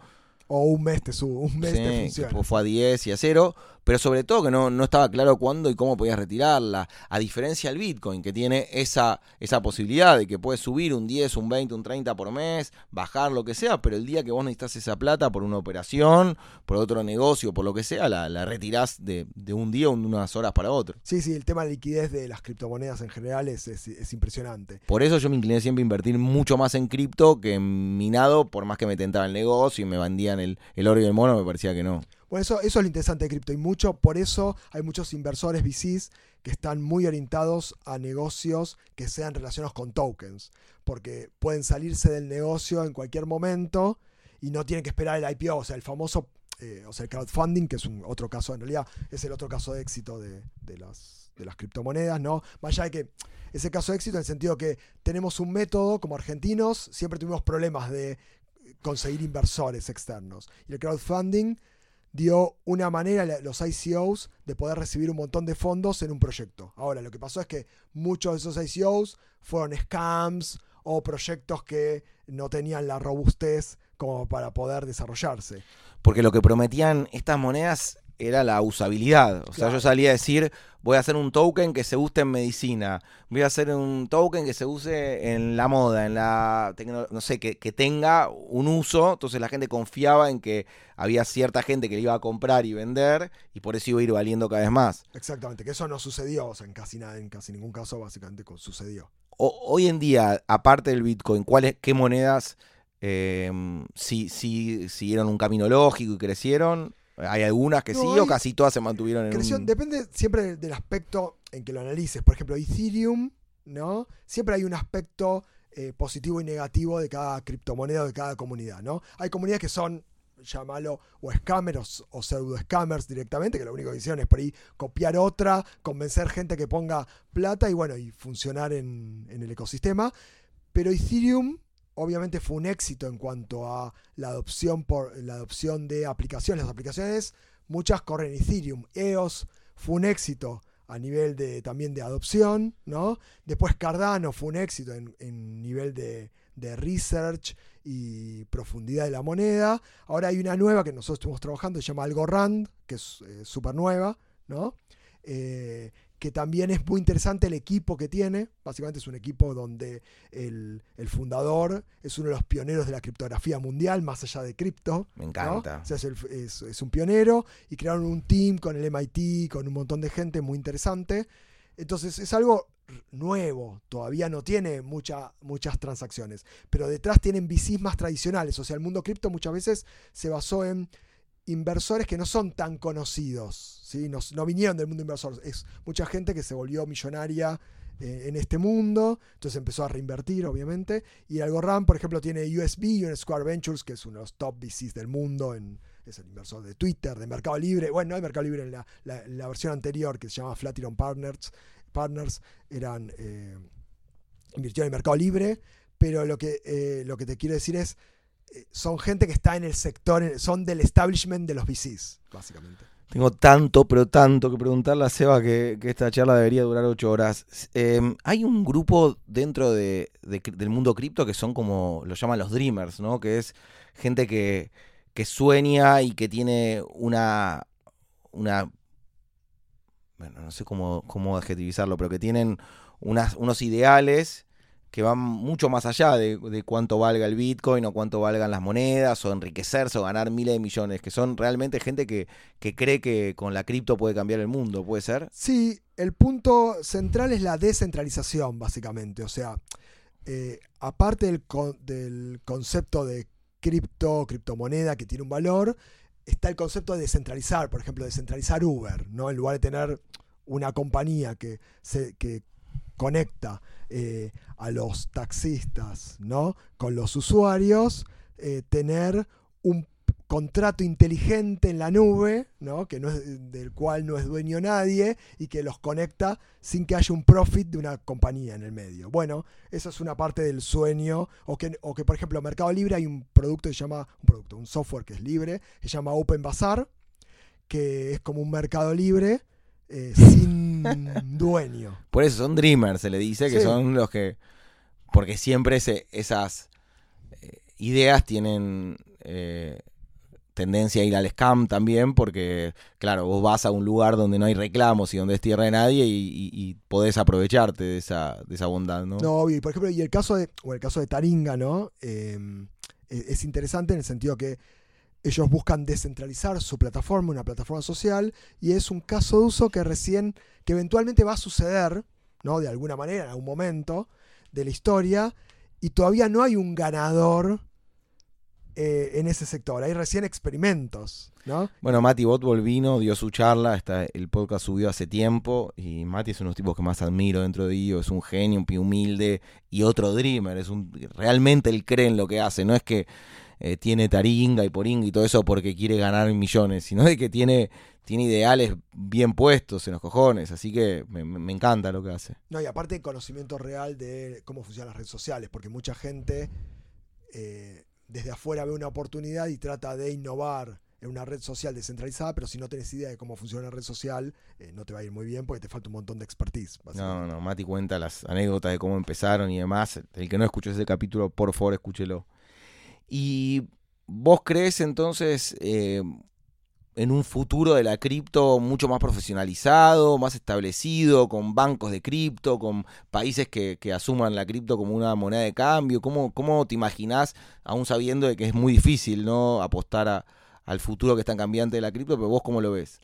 O un mes te subo, un mes te funciona. fue a 10 y a 0, pero sobre todo que no, no estaba claro cuándo y cómo podías retirarla. A diferencia del Bitcoin, que tiene esa, esa posibilidad de que puedes subir un 10, un 20, un 30 por mes, bajar lo que sea, pero el día que vos necesitas esa plata por una operación, por otro negocio, por lo que sea, la, la retirás de, de, un día o unas horas para otro. Sí, sí, el tema de liquidez de las criptomonedas en general es, es, impresionante. Por eso yo me incliné siempre a invertir mucho más en cripto que en minado, por más que me tentaba el negocio y me vendían el, el oro y el mono, me parecía que no. Bueno, eso, eso es lo interesante de cripto y mucho, por eso hay muchos inversores VCs que están muy orientados a negocios que sean relacionados con tokens, porque pueden salirse del negocio en cualquier momento y no tienen que esperar el IPO, o sea, el famoso, eh, o sea, el crowdfunding, que es un otro caso, en realidad es el otro caso de éxito de, las, de las criptomonedas, ¿no? Más allá de que ese caso de éxito en el sentido que tenemos un método, como argentinos, siempre tuvimos problemas de conseguir inversores externos. Y el crowdfunding dio una manera a los ICOs de poder recibir un montón de fondos en un proyecto. Ahora, lo que pasó es que muchos de esos ICOs fueron scams o proyectos que no tenían la robustez como para poder desarrollarse. Porque lo que prometían estas monedas era la usabilidad. O sea, yo salía a decir, voy a hacer un token que se use en medicina, voy a hacer un token que se use en la moda, en la no sé, que, tenga un uso. Entonces la gente confiaba en que había cierta gente que le iba a comprar y vender y por eso iba a ir valiendo cada vez más. Exactamente, que eso no sucedió, o sea, en casi nada, en casi ningún caso básicamente sucedió. hoy en día, aparte del Bitcoin, ¿cuáles, qué monedas eh, sí, sí siguieron un camino lógico y crecieron? ¿Hay algunas que sí o casi todas se mantuvieron en un... Depende siempre del aspecto en que lo analices. Por ejemplo, Ethereum, ¿no? Siempre hay un aspecto eh, positivo y negativo de cada criptomoneda o de cada comunidad, ¿no? Hay comunidades que son, llámalo, o scammers o pseudo scammers directamente, que lo único que hicieron es por ahí copiar otra, convencer gente que ponga plata y bueno, y funcionar en, en el ecosistema. Pero Ethereum obviamente fue un éxito en cuanto a la adopción, por, la adopción de aplicaciones. Las aplicaciones, muchas corren Ethereum. EOS fue un éxito a nivel de, también de adopción, ¿no? Después Cardano fue un éxito en, nivel de, research y profundidad de la moneda. Ahora hay una nueva que nosotros estamos trabajando, se llama Algorand, que es eh, súper nueva, ¿no? Eh, que también es muy interesante el equipo que tiene. Básicamente es un equipo donde el, fundador es uno de los pioneros de la criptografía mundial, más allá de cripto. Me encanta. es, un pionero y crearon un team con el MIT, con un montón de gente muy interesante. Entonces es algo nuevo, todavía no tiene mucha, muchas transacciones, pero detrás tienen VCs más tradicionales. O sea, el mundo cripto muchas veces se basó en inversores que no son tan conocidos, ¿sí? no, no vinieron del mundo inversor, es mucha gente que se volvió millonaria eh, en este mundo, entonces empezó a reinvertir, obviamente, y Algorand, por ejemplo, tiene USB y Square Ventures, que es uno de los top VCs del mundo, es el inversor de Twitter, de Mercado Libre, bueno, no hay Mercado Libre en la, versión anterior, que se llama Flatiron Partners, Partners eran, eh, en Mercado Libre, pero lo que, eh, lo que te quiero decir es, son gente que está en el sector, son del establishment de los VCs, básicamente. Tengo tanto, pero tanto que preguntarle a Seba que, esta charla debería durar ocho horas. Em, hay un grupo dentro de, del mundo cripto que son como, lo llaman los dreamers, ¿no? Que es gente que, que sueña y que tiene una, una bueno, no sé cómo, cómo adjetivizarlo, pero que tienen unas, unos ideales que van mucho más allá de, cuánto valga el Bitcoin o cuánto valgan las monedas o enriquecerse o ganar miles de millones, que son realmente gente que, cree que con la cripto puede cambiar el mundo, ¿puede ser? Sí, el punto central es la descentralización, básicamente. O sea, eh, aparte del, del concepto de cripto, criptomoneda que tiene un valor, está el concepto de descentralizar, por ejemplo, descentralizar Uber, ¿no? En lugar de tener una compañía que, se, que conecta eh, a los taxistas ¿no? con los usuarios, eh, tener un contrato inteligente en la nube, ¿no? Que no es, del cual no es dueño nadie y que los conecta sin que haya un profit de una compañía en el medio. Bueno, eso es una parte del sueño. O que, o que por ejemplo, en Mercado Libre hay un producto que se llama, un un software que es libre, que se llama Open Bazaar, que es como un mercado libre, eh, sin dueño. Por eso son dreamers, se le dice, que Sí. son los que. Porque siempre ese- esas eh, ideas tienen eh, tendencia a ir al scam también, porque, claro, vos vas a un lugar donde no hay reclamos y donde es tierra de nadie y, y- y podés aprovecharte de esa, de esa bondad, ¿no? No, obvio. Y por ejemplo, y el caso de, o el caso de Taringa, ¿no? Eh, es es interesante en el sentido que ellos buscan descentralizar su plataforma, una plataforma social, y es un caso de uso que recién, que eventualmente va a suceder, ¿no? De alguna manera, en algún momento de la historia, y todavía no hay un ganador eh, en ese sector. Hay recién experimentos, ¿no? Bueno, Mati Botbol vino, dio su charla, está, el podcast subió hace tiempo y Mati es uno de los tipos que más admiro dentro de IO, es un genio, un humilde y otro dreamer, es un realmente él cree en lo que hace, no es que eh, tiene taringa y poringa y todo eso porque quiere ganar millones, sino de que tiene, tiene ideales bien puestos en los cojones, así que me, encanta lo que hace. No, y aparte conocimiento real de cómo funcionan las redes sociales, porque mucha gente eh, desde afuera ve una oportunidad y trata de innovar en una red social descentralizada, pero si no tenés idea de cómo funciona una red social, eh, no te va a ir muy bien porque te falta un montón de expertise. No, no, Mati cuenta las anécdotas de cómo empezaron y demás. El que no escuchó ese capítulo, por favor, escúchelo. ¿Y vos crees entonces eh, en un futuro de la cripto mucho más profesionalizado, más establecido, con bancos de cripto, con países que, que asuman la cripto como una moneda de cambio? ¿Cómo, cómo te imaginás, aún sabiendo de que es muy difícil no apostar a- al futuro que es tan cambiante de la cripto, pero vos cómo lo ves?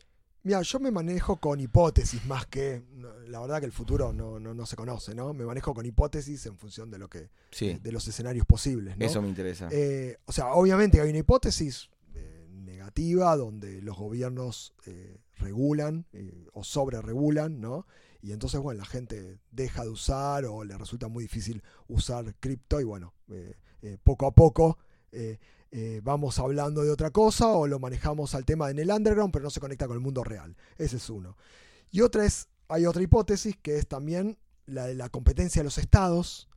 Mira, yo me manejo con hipótesis más que. La verdad que el futuro no, no, no se conoce, ¿no? Me manejo con hipótesis en función de lo que. Sí, de los escenarios posibles, ¿no? eso me interesa. Eh, o sea, obviamente hay una hipótesis eh, negativa donde los gobiernos eh, regulan o sobre regulan, ¿no? Y entonces, bueno, la gente deja de usar o le resulta muy difícil usar cripto y bueno, poco a poco eh, vamos hablando de otra cosa o lo manejamos al tema en el underground, pero no se conecta con el mundo real. Ese es uno. Y otra es, hay otra hipótesis que es también la de la competencia de los estados,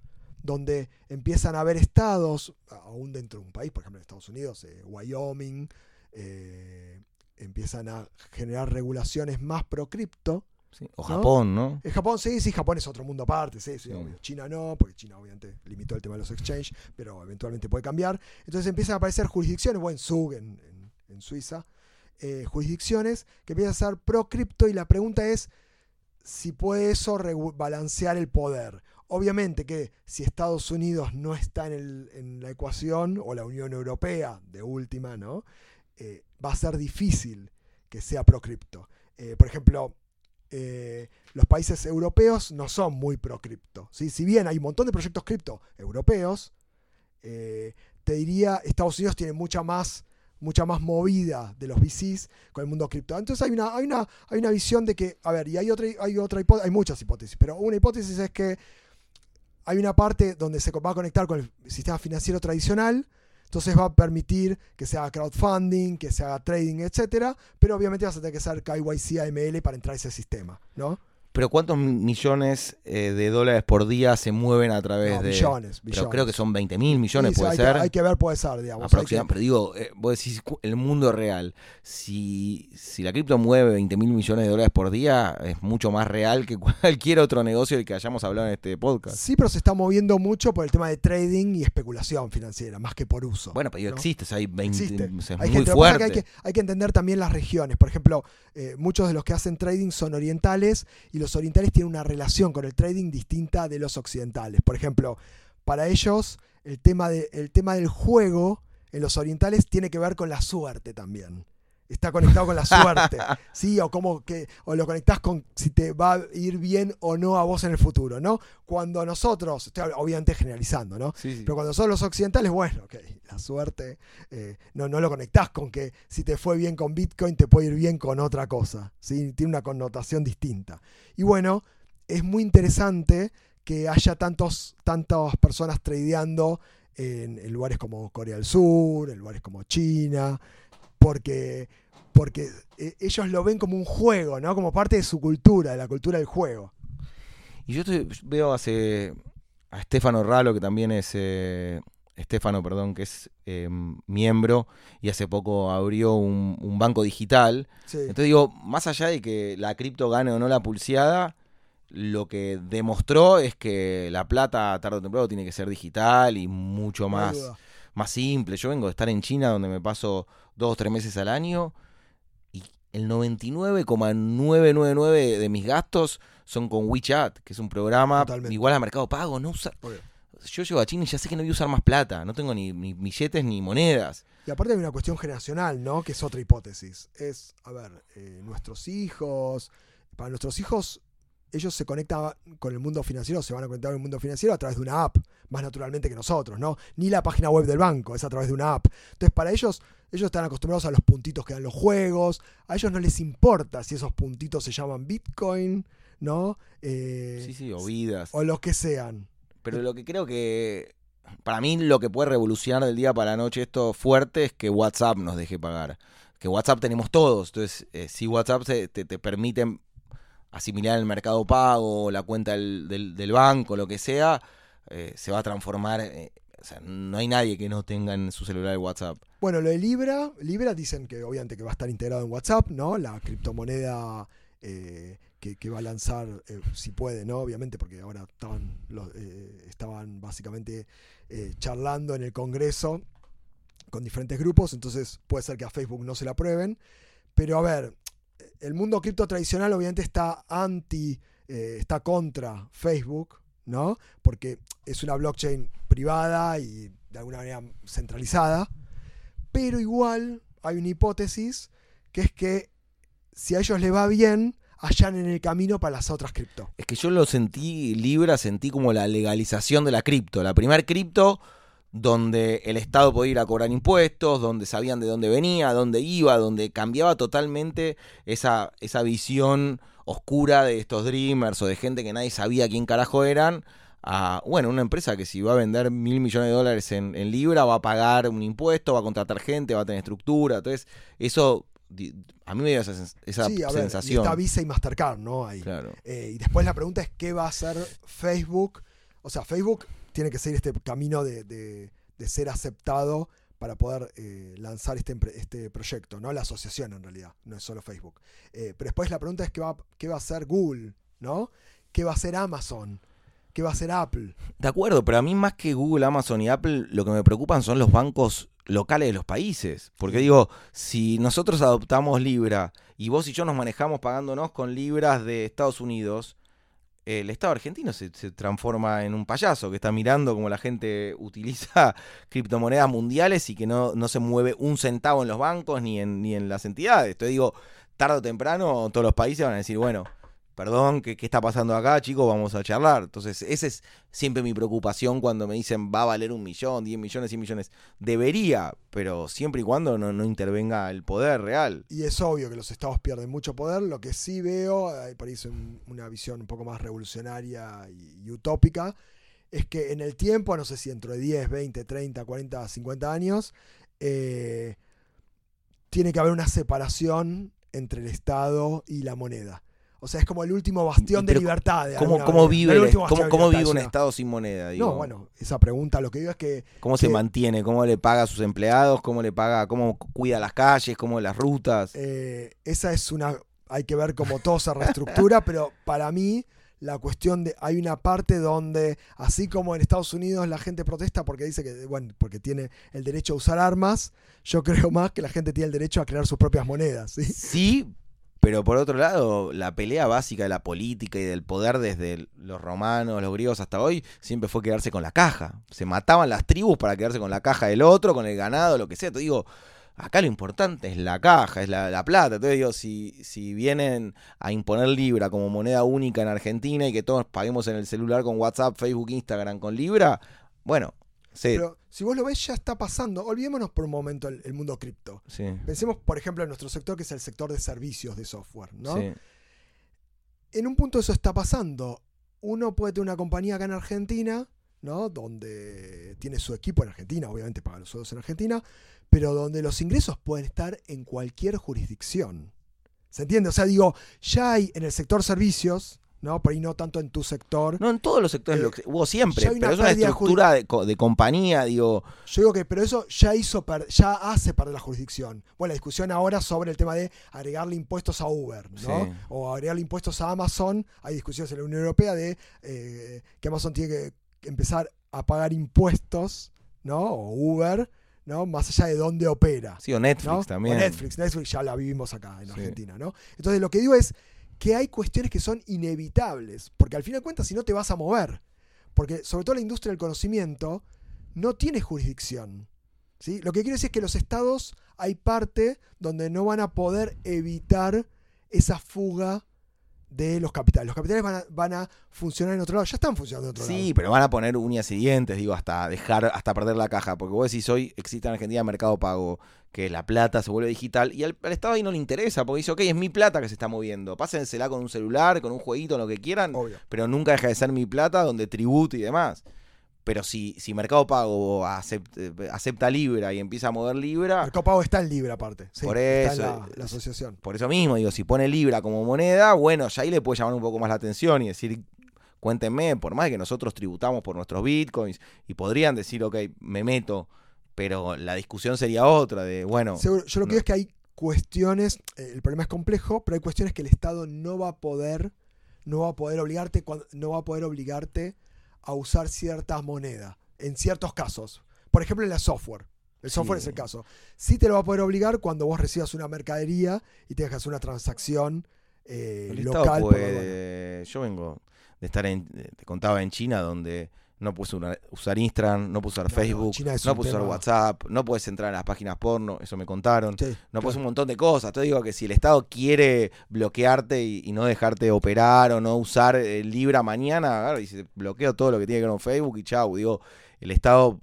donde empiezan a haber estados, aún dentro de un país, por ejemplo en Estados Unidos, eh, Wyoming, eh, empiezan a generar regulaciones más pro cripto. Sí, O Japón, ¿no? En Japón sí, sí, Japón es otro mundo aparte, sí, sí, Sí. obvio. China no, porque China obviamente limitó el tema de los exchange, pero eventualmente puede cambiar. Entonces empiezan a aparecer jurisdicciones, bueno, en Zug, en, en- en Suiza, eh, jurisdicciones que empiezan a ser pro cripto y la pregunta es si puede eso balancear el poder. Obviamente que si Estados Unidos no está en, el- en la ecuación, o la Unión Europea, de última, ¿no? Eh, va a ser difícil que sea pro cripto. Eh, por ejemplo, eh, los países europeos no son muy pro cripto. ¿sí? Si bien hay un montón de proyectos cripto europeos, eh, te diría, Estados Unidos tiene mucha más, mucha más movida de los VCs con el mundo cripto. Entonces hay una, hay una, hay una visión de que, a ver, y hay otra, hay otra hipótesis, hay muchas hipótesis, pero una hipótesis es que hay una parte donde se va a conectar con el sistema financiero tradicional, entonces va a permitir que se haga crowdfunding, que se haga trading, etcétera, pero obviamente vas a tener que hacer KYC AML para entrar a ese sistema, ¿no? Pero ¿cuántos millones eh, de dólares por día se mueven a través No, de...? billones, Pero creo que son 20 mil millones, Sí, puede hay ser. Que, hay que ver, puede ser, digamos. aproximadamente. que- Pero digo, eh, vos decís, el mundo real, si, si la cripto mueve 20 mil millones de dólares por día, es mucho más real que cualquier otro negocio del que hayamos hablado en este podcast. Sí, pero se está moviendo mucho por el tema de trading y especulación financiera, más que por uso. Bueno, pero existe, o sea, hay 20, Existe. o sea, es Hay muy gente, fuerte. que hay, que, hay que entender también las regiones. Por ejemplo, eh, muchos de los que hacen trading son orientales y los orientales tienen una relación con el trading distinta de los occidentales. Por ejemplo, para ellos el tema, de, el tema del juego en los orientales tiene que ver con la suerte también. Está conectado con la suerte, ¿sí? O como que o lo conectás con si te va a ir bien o no a vos en el futuro, ¿no? Cuando nosotros, estoy obviamente generalizando, ¿no? Sí, sí. Pero cuando son los occidentales, bueno, ok, la suerte, eh, no, no lo conectás con que si te fue bien con Bitcoin te puede ir bien con otra cosa, ¿sí? Tiene una connotación distinta. Y bueno, es muy interesante que haya tantos, tantas personas tradeando en, en lugares como Corea del Sur, en lugares como China, porque, porque eh, ellos lo ven como un juego, ¿no? Como parte de su cultura, de la cultura del juego. Y yo estoy- veo hace a Stefano Ralo, que también es eh, Estefano, perdón, que es eh, miembro y hace poco abrió un, un banco digital. Sí. Entonces digo, más allá de que la cripto gane o no la pulseada, lo que demostró es que la plata tarde o temprano tiene que ser digital y mucho más, más simple. Yo vengo de estar en China donde me paso dos o tres meses al año el 99,999 de mis gastos son con WeChat, que es un programa Totalmente. igual a Mercado Pago. No usa, Obvio. yo llego a China y ya sé que no voy a usar más plata, no tengo ni, ni billetes ni monedas. Y aparte hay una cuestión generacional, ¿no? Que es otra hipótesis. Es, a ver, eh, nuestros hijos, para nuestros hijos, ellos se conectan con el mundo financiero, se van a conectar con el mundo financiero a través de una app, más naturalmente que nosotros, ¿no? Ni la página web del banco, es a través de una app. Entonces, para ellos, ellos están acostumbrados a los puntitos que dan los juegos, a ellos no les importa si esos puntitos se llaman Bitcoin, ¿no? Eh, Sí, sí, o vidas. o los que sean. Pero lo que creo que. Para mí, lo que puede revolucionar del día para la noche esto fuerte es que WhatsApp nos deje pagar. Que WhatsApp tenemos todos. Entonces, eh, si WhatsApp se- te, te permite asimilar el mercado pago, la cuenta del, del- del banco, lo que sea, eh, se va a transformar. O sea, no hay nadie que no tenga en su celular el WhatsApp. Bueno, lo de Libra, Libra dicen que obviamente que va a estar integrado en WhatsApp, ¿no? La criptomoneda eh, que, va a lanzar, eh, si puede, ¿no? Obviamente, porque ahora estaban, eh, estaban básicamente charlando en el Congreso con diferentes grupos, entonces puede ser que a Facebook no se la aprueben. Pero a ver, el mundo cripto tradicional obviamente está anti, está contra Facebook, ¿no? Porque es una blockchain privada y de alguna manera centralizada. Pero igual hay una hipótesis que es que si a ellos les va bien, hallan en el camino para las otras cripto. Es que yo lo sentí, Libra, sentí como la legalización de la cripto. La primer cripto donde el Estado podía ir a cobrar impuestos, donde sabían de dónde venía, dónde iba, donde cambiaba totalmente esa, esa visión oscura de estos dreamers o de gente que nadie sabía quién carajo eran, a, bueno, una empresa que si va a vender mil millones de dólares en, en Libra, va a pagar un impuesto, va a contratar gente, va a tener estructura. Entonces, eso a mí me dio esa, sens- esa sí, a ver, y sensación. está Visa y Mastercard, ¿no? Ahí. Claro. Eh, y después la pregunta es qué va a hacer Facebook. O sea, Facebook tiene que seguir este camino de, de- de ser aceptado para poder eh, lanzar este, este proyecto, ¿no? La asociación en realidad, no es solo Facebook. Eh, pero después la pregunta es qué va, qué va a hacer Google, ¿no? ¿Qué va a hacer Amazon? ¿Qué va a hacer Apple? De acuerdo, pero a mí más que Google, Amazon y Apple, lo que me preocupan son los bancos locales de los países. Porque digo, si nosotros adoptamos Libra y vos y yo nos manejamos pagándonos con libras de Estados Unidos, el Estado argentino se, se transforma en un payaso que está mirando cómo la gente utiliza criptomonedas mundiales y que no, no se mueve un centavo en los bancos ni en, ni en las entidades. Entonces digo, tarde o temprano todos los países van a decir, bueno, perdón, ¿qué, qué está pasando acá, chicos? Vamos a charlar. Entonces, esa es siempre mi preocupación cuando me dicen va a valer un millón, 10 millones, 100 millones. Debería, pero siempre y cuando no, no intervenga el poder real. Y es obvio que los estados pierden mucho poder. Lo que sí veo, ahí parece un- una visión un poco más revolucionaria y, y utópica, es que en el tiempo, no sé si dentro de 10, 20, 30, 40, 50 años, eh, tiene que haber una separación entre el Estado y la moneda. O sea, es como el último bastión de libertad. de ¿Cómo, cómo vive, el cómo, vive un Estado sin moneda? digo? No, bueno, esa pregunta lo que digo es que ¿Cómo se mantiene? ¿Cómo le paga a sus empleados? ¿Cómo le paga? ¿Cómo cuida las calles? ¿Cómo las rutas? Eh, esa es una. Hay que ver cómo todo se reestructura, pero para mí la cuestión de. Hay una parte donde, así como en Estados Unidos la gente protesta porque dice que, bueno, porque tiene el derecho a usar armas, yo creo más que la gente tiene el derecho a crear sus propias monedas. ¿sí? Sí, pero por otro lado, la pelea básica de la política y del poder desde los romanos, los griegos hasta hoy, siempre fue quedarse con la caja. Se mataban las tribus para quedarse con la caja del otro, con el ganado, lo que sea. Te digo, acá lo importante es la caja, es la, la plata. Entonces digo, si, si vienen a imponer Libra como moneda única en Argentina y que todos paguemos en el celular con WhatsApp, Facebook, Instagram con Libra, bueno, sí, si vos lo ves, ya está pasando. Olvidémonos por un momento el, el mundo cripto. sí, Pensemos, por ejemplo, en nuestro sector, que es el sector de servicios de software, ¿no? sí. en un punto eso está pasando. Uno puede tener una compañía acá en Argentina, ¿no? Donde tiene su equipo en Argentina, obviamente paga los sueldos en Argentina, pero donde los ingresos pueden estar en cualquier jurisdicción. ¿Se entiende? O sea, digo, ya hay en el sector servicios, ¿no? Por ahí no tanto en tu sector. No, en todos los sectores Eh, lo que- hubo siempre, pero es una estructura de, de compañía, digo. Yo digo que, pero eso ya hizo, per- ya hace perder la jurisdicción. Bueno, la discusión ahora sobre el tema de agregarle impuestos a Uber, ¿no? Sí. O agregarle impuestos a Amazon. Hay discusiones en la Unión Europea de eh, que Amazon tiene que empezar a pagar impuestos, ¿no? O Uber, ¿no? Más allá de dónde opera. Sí, o Netflix ¿no? también. O Netflix, Netflix ya la vivimos acá en Sí. Argentina, ¿no? Entonces lo que digo es que hay cuestiones que son inevitables, porque al fin de cuentas si no te vas a mover, porque sobre todo la industria del conocimiento no tiene jurisdicción. ¿sí? Lo que quiero decir es que los estados hay parte donde no van a poder evitar esa fuga de los capitales. Los capitales van a, van a funcionar en otro lado, ya están funcionando en otro lado. Sí, pero van a poner uñas y dientes, digo, hasta dejar, hasta perder la caja. Porque vos decís, hoy existe en Argentina Mercado Pago, que la plata se vuelve digital, y al, al Estado ahí no le interesa, porque dice, ok, es mi plata que se está moviendo. Pásensela con un celular, con un jueguito, lo que quieran, Obvio. pero nunca deja de ser mi plata, donde tributo y demás. Pero si, si Mercado Pago acepta, acepta Libra y empieza a mover Libra, Mercado Pago está en Libra aparte. sí, Por está en eso, la, asociación. por eso mismo, digo, si pone Libra como moneda, bueno, ya ahí le puede llamar un poco más la atención y decir, cuéntenme, por más que nosotros tributamos por nuestros bitcoins y podrían decir, ok, me meto, pero la discusión sería otra, de, bueno, Seguro, yo lo que no. digo es que hay cuestiones, eh, el problema es complejo, pero hay cuestiones que el Estado no va a poder, no va a poder obligarte, no va a poder obligarte a usar ciertas monedas, en ciertos casos. Por ejemplo, en la software. El software Sí. es el caso. Sí te lo va a poder obligar cuando vos recibas una mercadería y tengas que hacer una transacción eh, local. Por yo vengo de estar en, te contaba en China, donde no puedes usar Instagram, no puedes usar No, Facebook, no puedes usar WhatsApp, no puedes entrar a las páginas porno, eso me contaron. Sí, No claro. pues un montón de cosas. Te digo que si el Estado quiere bloquearte y, y no dejarte operar o no usar el Libra mañana, agarra y se bloquea todo lo que tiene que ver con Facebook y chau. Digo, el Estado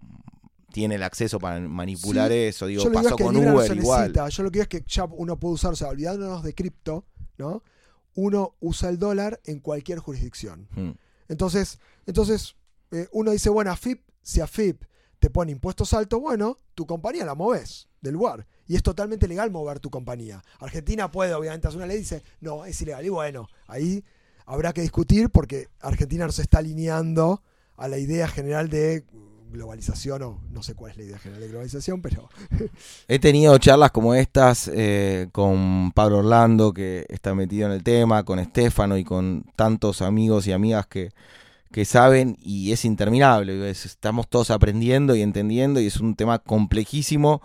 tiene el acceso para manipular Sí, eso. Digo, yo pasó con Libra Uber igual. necesita. Yo lo que digo es que ya uno puede usar, o sea, olvidándonos de cripto, ¿no? Uno usa el dólar en cualquier jurisdicción. Mm. Entonces, entonces eh, uno dice, bueno, AFIP, si AFIP te pone impuestos altos, bueno, tu compañía la moves del lugar. Y es totalmente legal mover tu compañía. Argentina puede, obviamente, hacer una ley y dice, no, es ilegal. Y bueno, ahí habrá que discutir porque Argentina no se está alineando a la idea general de globalización, o no sé cuál es la idea general de globalización, pero He tenido charlas como estas eh, con Pablo Orlando, que está metido en el tema, con Estefano y con tantos amigos y amigas que, que saben y es interminable. es- estamos todos aprendiendo y entendiendo y es un tema complejísimo.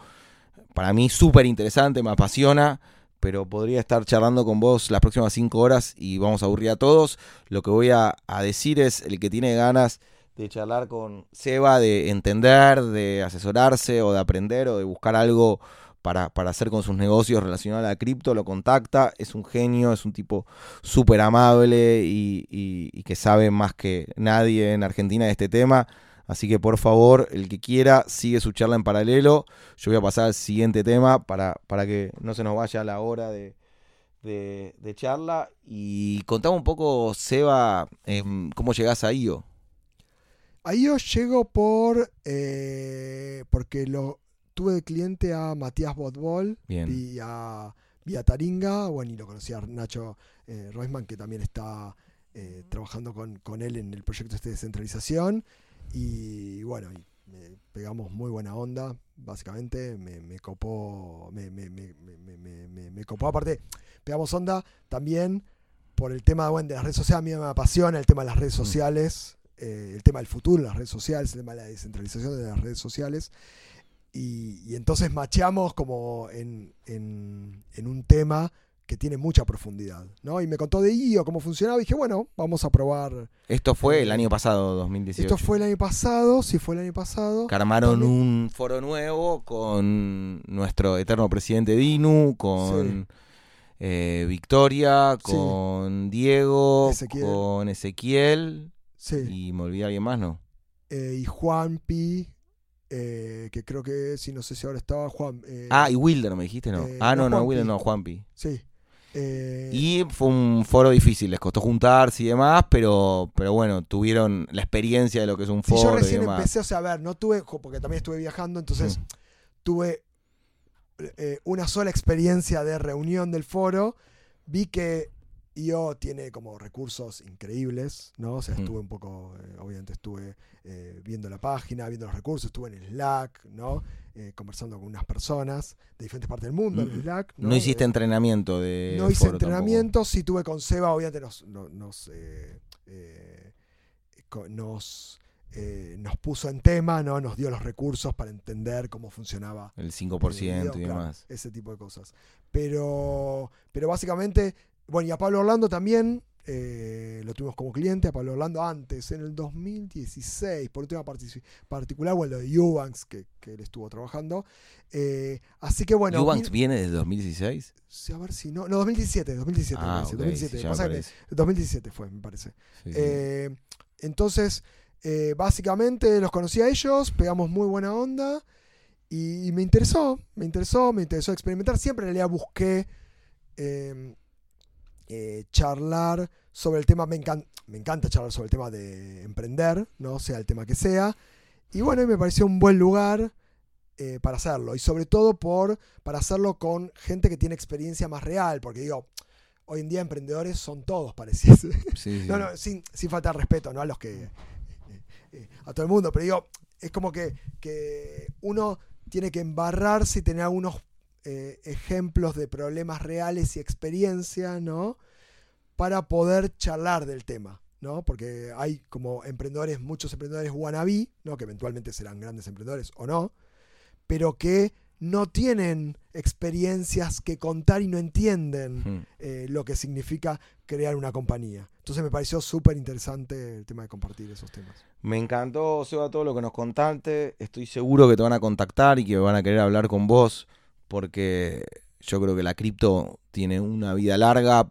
Para mí súper interesante, me apasiona, pero podría estar charlando con vos las próximas cinco horas y vamos a aburrir a todos. Lo que voy a, a decir es, el que tiene ganas de charlar con Seba, de entender, de asesorarse o de aprender o de buscar algo para, para hacer con sus negocios relacionados a la cripto, lo contacta, es un genio, es un tipo súper amable y, y- que sabe más que nadie en Argentina de este tema. Así que por favor, el que quiera, sigue su charla en paralelo. Yo voy a pasar al siguiente tema para, para que no se nos vaya la hora de, de- charla. Y contame un poco, Seba, em, cómo llegás a IO. ahí yo llego por eh, porque lo tuve de cliente a Matías Botbol y a Vía Taringa, bueno, y lo conocí a Nacho eh, Reusman, que también está eh, trabajando con, con él en el proyecto este de descentralización. Y bueno, y pegamos muy buena onda, básicamente. Me, me copó, me, me, me, copó. Aparte, pegamos onda también por el tema bueno, de las redes sociales. A mí me apasiona el tema de las redes sociales, eh, el tema del futuro las redes sociales, el tema de la descentralización de las redes sociales. Y, y entonces macheamos como en, en- en un tema que tiene mucha profundidad, ¿no? Y me contó de IO cómo funcionaba y dije, bueno, vamos a probar. Esto fue el año pasado, 2018. Esto fue el año pasado, sí fue el año pasado. que armaron También- un foro nuevo con nuestro eterno presidente Dinu, con eh, Victoria, Sí. con Diego, Ezequiel. con Ezequiel Sí. y me olvidé alguien más, ¿no? Eh, y Juanpi, eh, que creo que, sí, no sé si ahora estaba Juan. eh, Ah, y Wilder, me dijiste, ¿no? eh, ah, no, no, Juanpi. Wilder no, Juanpi. Sí. Y fue un foro difícil, les costó juntarse y demás, pero, pero bueno, tuvieron la experiencia de lo que es un Sí, yo foro y recién demás. empecé, o sea, a ver, no tuve, porque también estuve viajando, entonces Mm. tuve una sola experiencia de reunión del foro. Vi que IO tiene como recursos increíbles, ¿no? O sea, estuve un poco, eh, obviamente estuve eh, viendo la página, viendo los recursos, estuve en Slack, ¿no? Eh, conversando con unas personas de diferentes partes del mundo en Slack. No, hiciste entrenamiento de... No hice entrenamiento, sí tuve con Seba, obviamente nos... nos, nos, nos puso en tema, ¿no? Nos dio los recursos para entender cómo funcionaba. El 5% y demás. ese tipo de cosas. Pero, pero básicamente bueno, y a Pablo Orlando también, eh, lo tuvimos como cliente, a Pablo Orlando antes, en el 2016, por un tema particular, bueno, lo de Eubanks, que, él estuvo trabajando. Eh, así que bueno. ¿Eubanks viene desde 2016? Sí, a ver si no. No, 2017, 2017. Ah, 2017, 2017 fue, me parece. Eh, entonces, básicamente los conocí a ellos, pegamos muy buena onda y, me interesó, me interesó, me interesó experimentar. Siempre en realididad busqué. Eh, charlar sobre el tema, me, me encanta charlar sobre el tema de emprender, ¿no? sea el tema que sea. Y bueno, me pareció un buen lugar eh, para hacerlo. Y sobre todo por, para hacerlo con gente que tiene experiencia más real. Porque digo, hoy en día emprendedores son todos, pareciese. no, no, sin, sin faltar respeto, ¿no? A los que. Eh, a todo el mundo. Pero digo, es como que, que uno tiene que embarrarse y tener algunos eh, ejemplos de problemas reales y experiencia, ¿no? Para poder charlar del tema, ¿no? Porque hay como emprendedores, muchos emprendedores wannabe, ¿no? Que eventualmente serán grandes emprendedores o no, pero que no tienen experiencias que contar y no entienden eh, lo que significa crear una compañía. Entonces me pareció súper interesante el tema de compartir esos temas. Me encantó, Seba, todo lo que nos contaste. Estoy seguro que te van a contactar y que van a querer hablar con vos porque yo creo que la cripto tiene una vida larga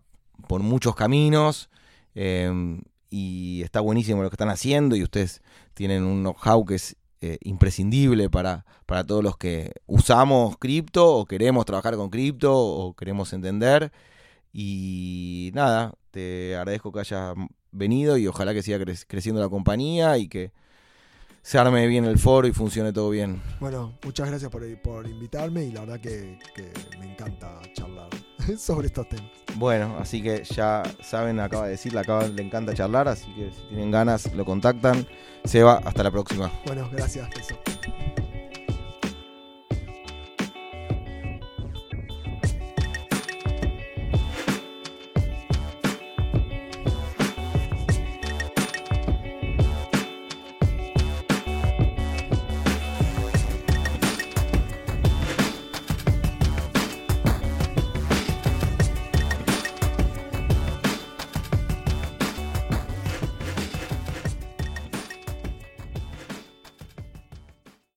por muchos caminos em, y está buenísimo lo que están haciendo y ustedes tienen un know-how que es eh, imprescindible para, para todos los que usamos cripto o queremos trabajar con cripto o queremos entender. Y nada, te agradezco que hayas venido y ojalá que siga creciendo la compañía y que se arme bien el foro y funcione todo bien. Bueno, muchas gracias por, por invitarme y la verdad que, me encanta charlar sobre estos temas. Bueno, así que ya saben, acaba de decir, acaba, le encanta charlar, así que si tienen ganas lo contactan. Seba, hasta la próxima. Bueno, gracias. Eso.